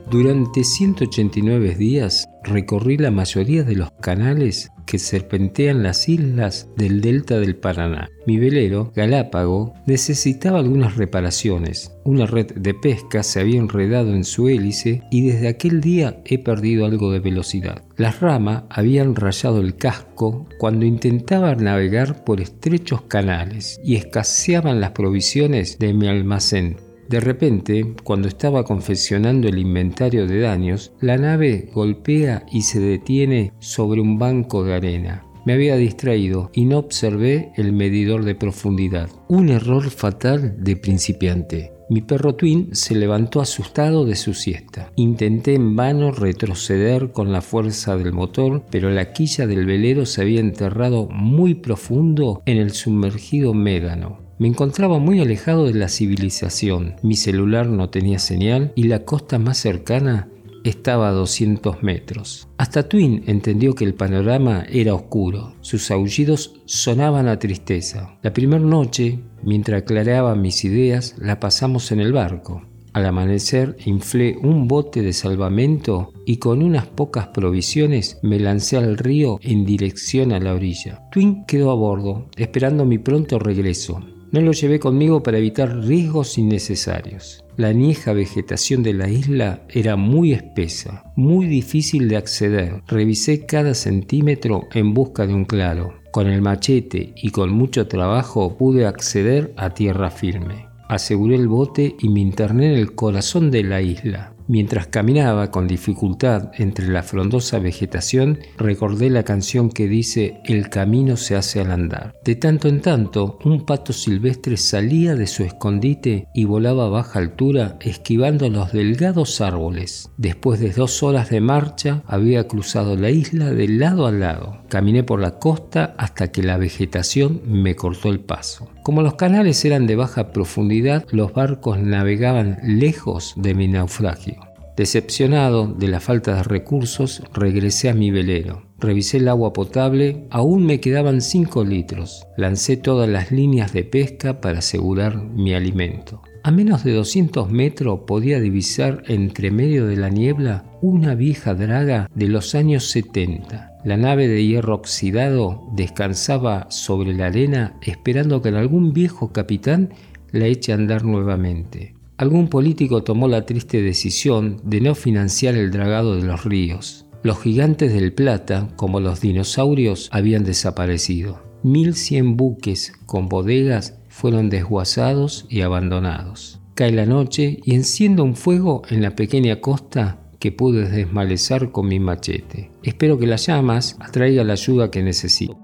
Durante 189 días recorrí la mayoría de los canales que serpentean las islas del delta del Paraná. Mi velero, Galápago, necesitaba algunas reparaciones. Una red de pesca se había enredado en su hélice y desde aquel día he perdido algo de velocidad. Las ramas habían rayado el casco cuando intentaba navegar por estrechos canales y escaseaban las provisiones de mi almacén. De repente, cuando estaba confeccionando el inventario de daños, la nave golpea y se detiene sobre un banco de arena. Me había distraído y no observé el medidor de profundidad. Un error fatal de principiante. Mi perro Twin se levantó asustado de su siesta. Intenté en vano retroceder con la fuerza del motor, pero la quilla del velero se había enterrado muy profundo en el sumergido médano. Me encontraba muy alejado de la civilización, mi celular no tenía señal y la costa más cercana estaba a 200 metros. Hasta Twin entendió que el panorama era oscuro. Sus aullidos sonaban a tristeza. La primera noche, mientras aclaraba mis ideas, la pasamos en el barco. Al amanecer inflé un bote de salvamento y con unas pocas provisiones me lancé al río en dirección a la orilla. Twin quedó a bordo, esperando mi pronto regreso. No lo llevé conmigo para evitar riesgos innecesarios. La añeja vegetación de la isla era muy espesa, muy difícil de acceder. Revisé cada centímetro en busca de un claro. Con el machete y con mucho trabajo pude acceder a tierra firme. Aseguré el bote y me interné en el corazón de la isla. Mientras caminaba con dificultad entre la frondosa vegetación, recordé la canción que dice El camino se hace al andar. De tanto en tanto, un pato silvestre salía de su escondite y volaba a baja altura esquivando los delgados árboles. Después de dos horas de marcha, había cruzado la isla de lado a lado. Caminé por la costa hasta que la vegetación me cortó el paso. Como los canales eran de baja profundidad, los barcos navegaban lejos de mi naufragio. Decepcionado de la falta de recursos, regresé a mi velero. Revisé el agua potable, aún me quedaban 5 litros. Lancé todas las líneas de pesca para asegurar mi alimento. A menos de 200 metros podía divisar entre medio de la niebla una vieja draga de los años 70. La nave de hierro oxidado descansaba sobre la arena esperando que algún viejo capitán la eche a andar nuevamente. Algún político tomó la triste decisión de no financiar el dragado de los ríos. Los gigantes del Plata, como los dinosaurios, habían desaparecido. 1100 buques con bodegas fueron desguazados y abandonados. Cae la noche y enciendo un fuego en la pequeña costa que pude desmalezar con mi machete. Espero que las llamas atraigan la ayuda que necesito.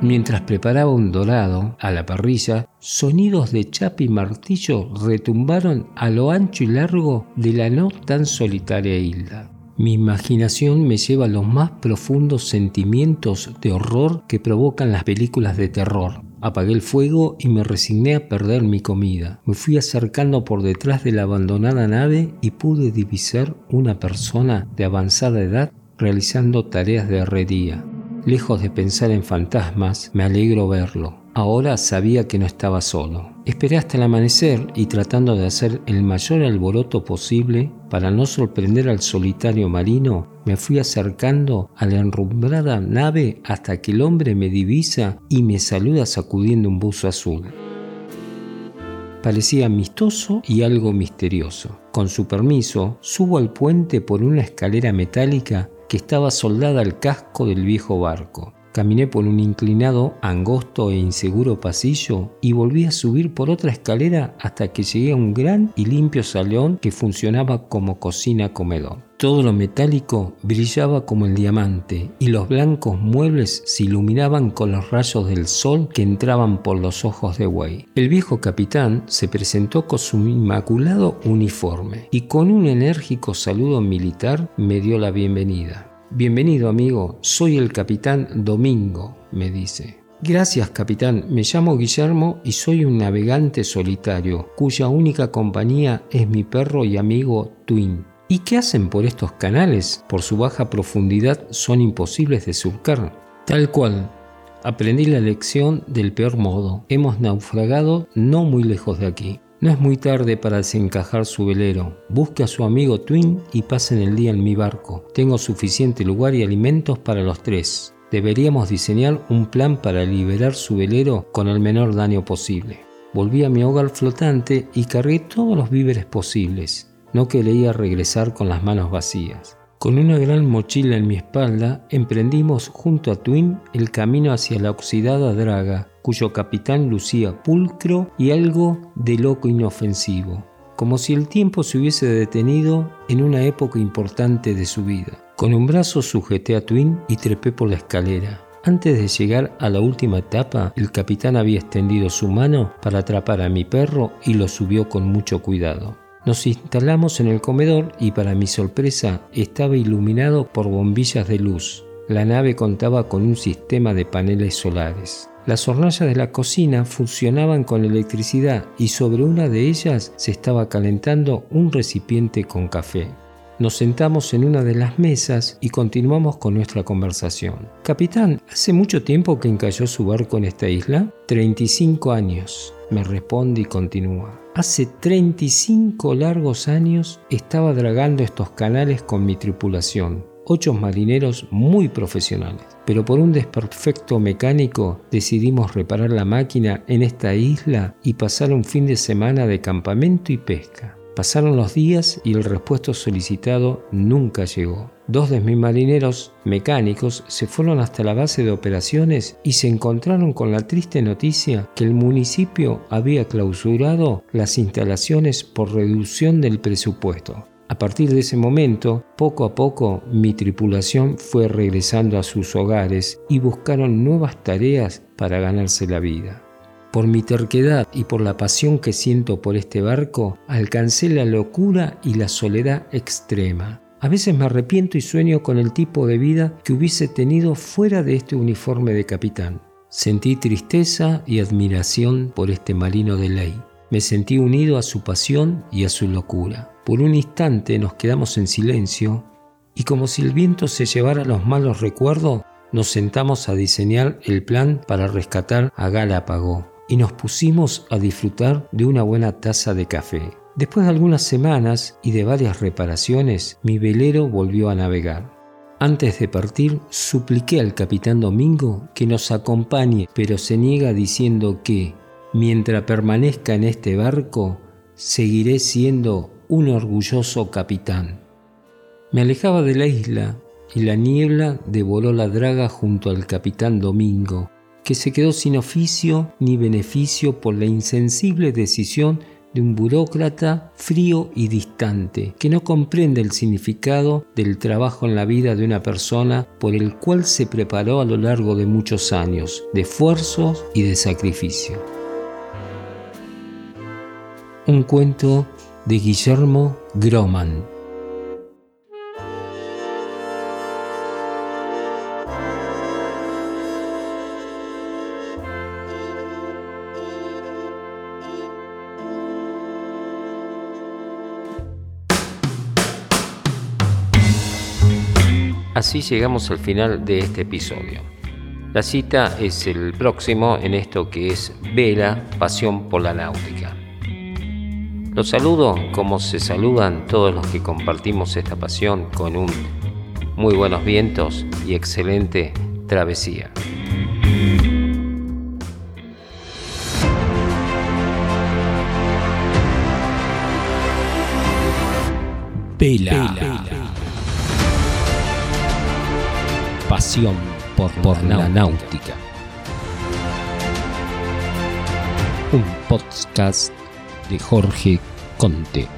Mientras preparaba un dorado a la parrilla, sonidos de chapa y martillo retumbaron a lo ancho y largo de la no tan solitaria isla. Mi imaginación me lleva a los más profundos sentimientos de horror que provocan las películas de terror. Apagué el fuego y me resigné a perder mi comida. Me fui acercando por detrás de la abandonada nave y pude divisar una persona de avanzada edad realizando tareas de herrería. Lejos de pensar en fantasmas, me alegro verlo. Ahora sabía que no estaba solo. Esperé hasta el amanecer y tratando de hacer el mayor alboroto posible para no sorprender al solitario marino, me fui acercando a la enrumbrada nave hasta que el hombre me divisa y me saluda sacudiendo un buzo azul. Parecía amistoso y algo misterioso. Con su permiso, subo al puente por una escalera metálica que estaba soldada al casco del viejo barco. Caminé por un inclinado, angosto e inseguro pasillo y volví a subir por otra escalera hasta que llegué a un gran y limpio salón que funcionaba como cocina-comedor. Todo lo metálico brillaba como el diamante y los blancos muebles se iluminaban con los rayos del sol que entraban por los ojos de Wei. El viejo capitán se presentó con su inmaculado uniforme y con un enérgico saludo militar me dio la bienvenida. Bienvenido amigo, soy el capitán Domingo, me dice. Gracias capitán, me llamo Guillermo y soy un navegante solitario, cuya única compañía es mi perro y amigo Twin. ¿Y qué hacen por estos canales? Por su baja profundidad son imposibles de surcar. Tal cual, aprendí la lección del peor modo. Hemos naufragado no muy lejos de aquí. No es muy tarde para desencajar su velero. Busque a su amigo Twin y pasen el día en mi barco. Tengo suficiente lugar y alimentos para los tres. Deberíamos diseñar un plan para liberar su velero con el menor daño posible. Volví a mi hogar flotante y cargué todos los víveres posibles. No quería regresar con las manos vacías. Con una gran mochila en mi espalda, emprendimos junto a Twin el camino hacia la oxidada draga, cuyo capitán lucía pulcro y algo de loco inofensivo, como si el tiempo se hubiese detenido en una época importante de su vida. Con un brazo sujeté a Twin y trepé por la escalera. Antes de llegar a la última etapa, el capitán había extendido su mano para atrapar a mi perro y lo subió con mucho cuidado. Nos instalamos en el comedor y para mi sorpresa estaba iluminado por bombillas de luz. La nave contaba con un sistema de paneles solares. Las hornallas de la cocina funcionaban con electricidad y sobre una de ellas se estaba calentando un recipiente con café. Nos sentamos en una de las mesas y continuamos con nuestra conversación. Capitán, ¿hace mucho tiempo que encalló su barco en esta isla? 35 años, me responde y continúa. Hace 35 largos años estaba dragando estos canales con mi tripulación, ocho marineros muy profesionales. Pero por un desperfecto mecánico decidimos reparar la máquina en esta isla y pasar un fin de semana de campamento y pesca. Pasaron los días y el repuesto solicitado nunca llegó. Dos de mis marineros mecánicos se fueron hasta la base de operaciones y se encontraron con la triste noticia que el municipio había clausurado las instalaciones por reducción del presupuesto. A partir de ese momento, poco a poco mi tripulación fue regresando a sus hogares y buscaron nuevas tareas para ganarse la vida. Por mi terquedad y por la pasión que siento por este barco, alcancé la locura y la soledad extrema. A veces me arrepiento y sueño con el tipo de vida que hubiese tenido fuera de este uniforme de capitán. Sentí tristeza y admiración por este marino de ley. Me sentí unido a su pasión y a su locura. Por un instante nos quedamos en silencio y como si el viento se llevara los malos recuerdos, nos sentamos a diseñar el plan para rescatar a Galápago y nos pusimos a disfrutar de una buena taza de café. Después de algunas semanas y de varias reparaciones, mi velero volvió a navegar. Antes de partir, supliqué al capitán Domingo que nos acompañe, pero se niega diciendo que, mientras permanezca en este barco, seguiré siendo un orgulloso capitán. Me alejaba de la isla y la niebla devoró la draga junto al capitán Domingo, que se quedó sin oficio ni beneficio por la insensible decisión de un burócrata frío y distante, que no comprende el significado del trabajo en la vida de una persona por el cual se preparó a lo largo de muchos años, de esfuerzos y de sacrificio. Un cuento de Guillermo Groman Así llegamos al final de este episodio. La cita es el próximo en esto que es Vela, Pasión por la Náutica. Los saludo como se saludan todos los que compartimos esta pasión con un muy buenos vientos y excelente travesía. Vela pasión por, por la náutica. Un podcast de Jorge Conte.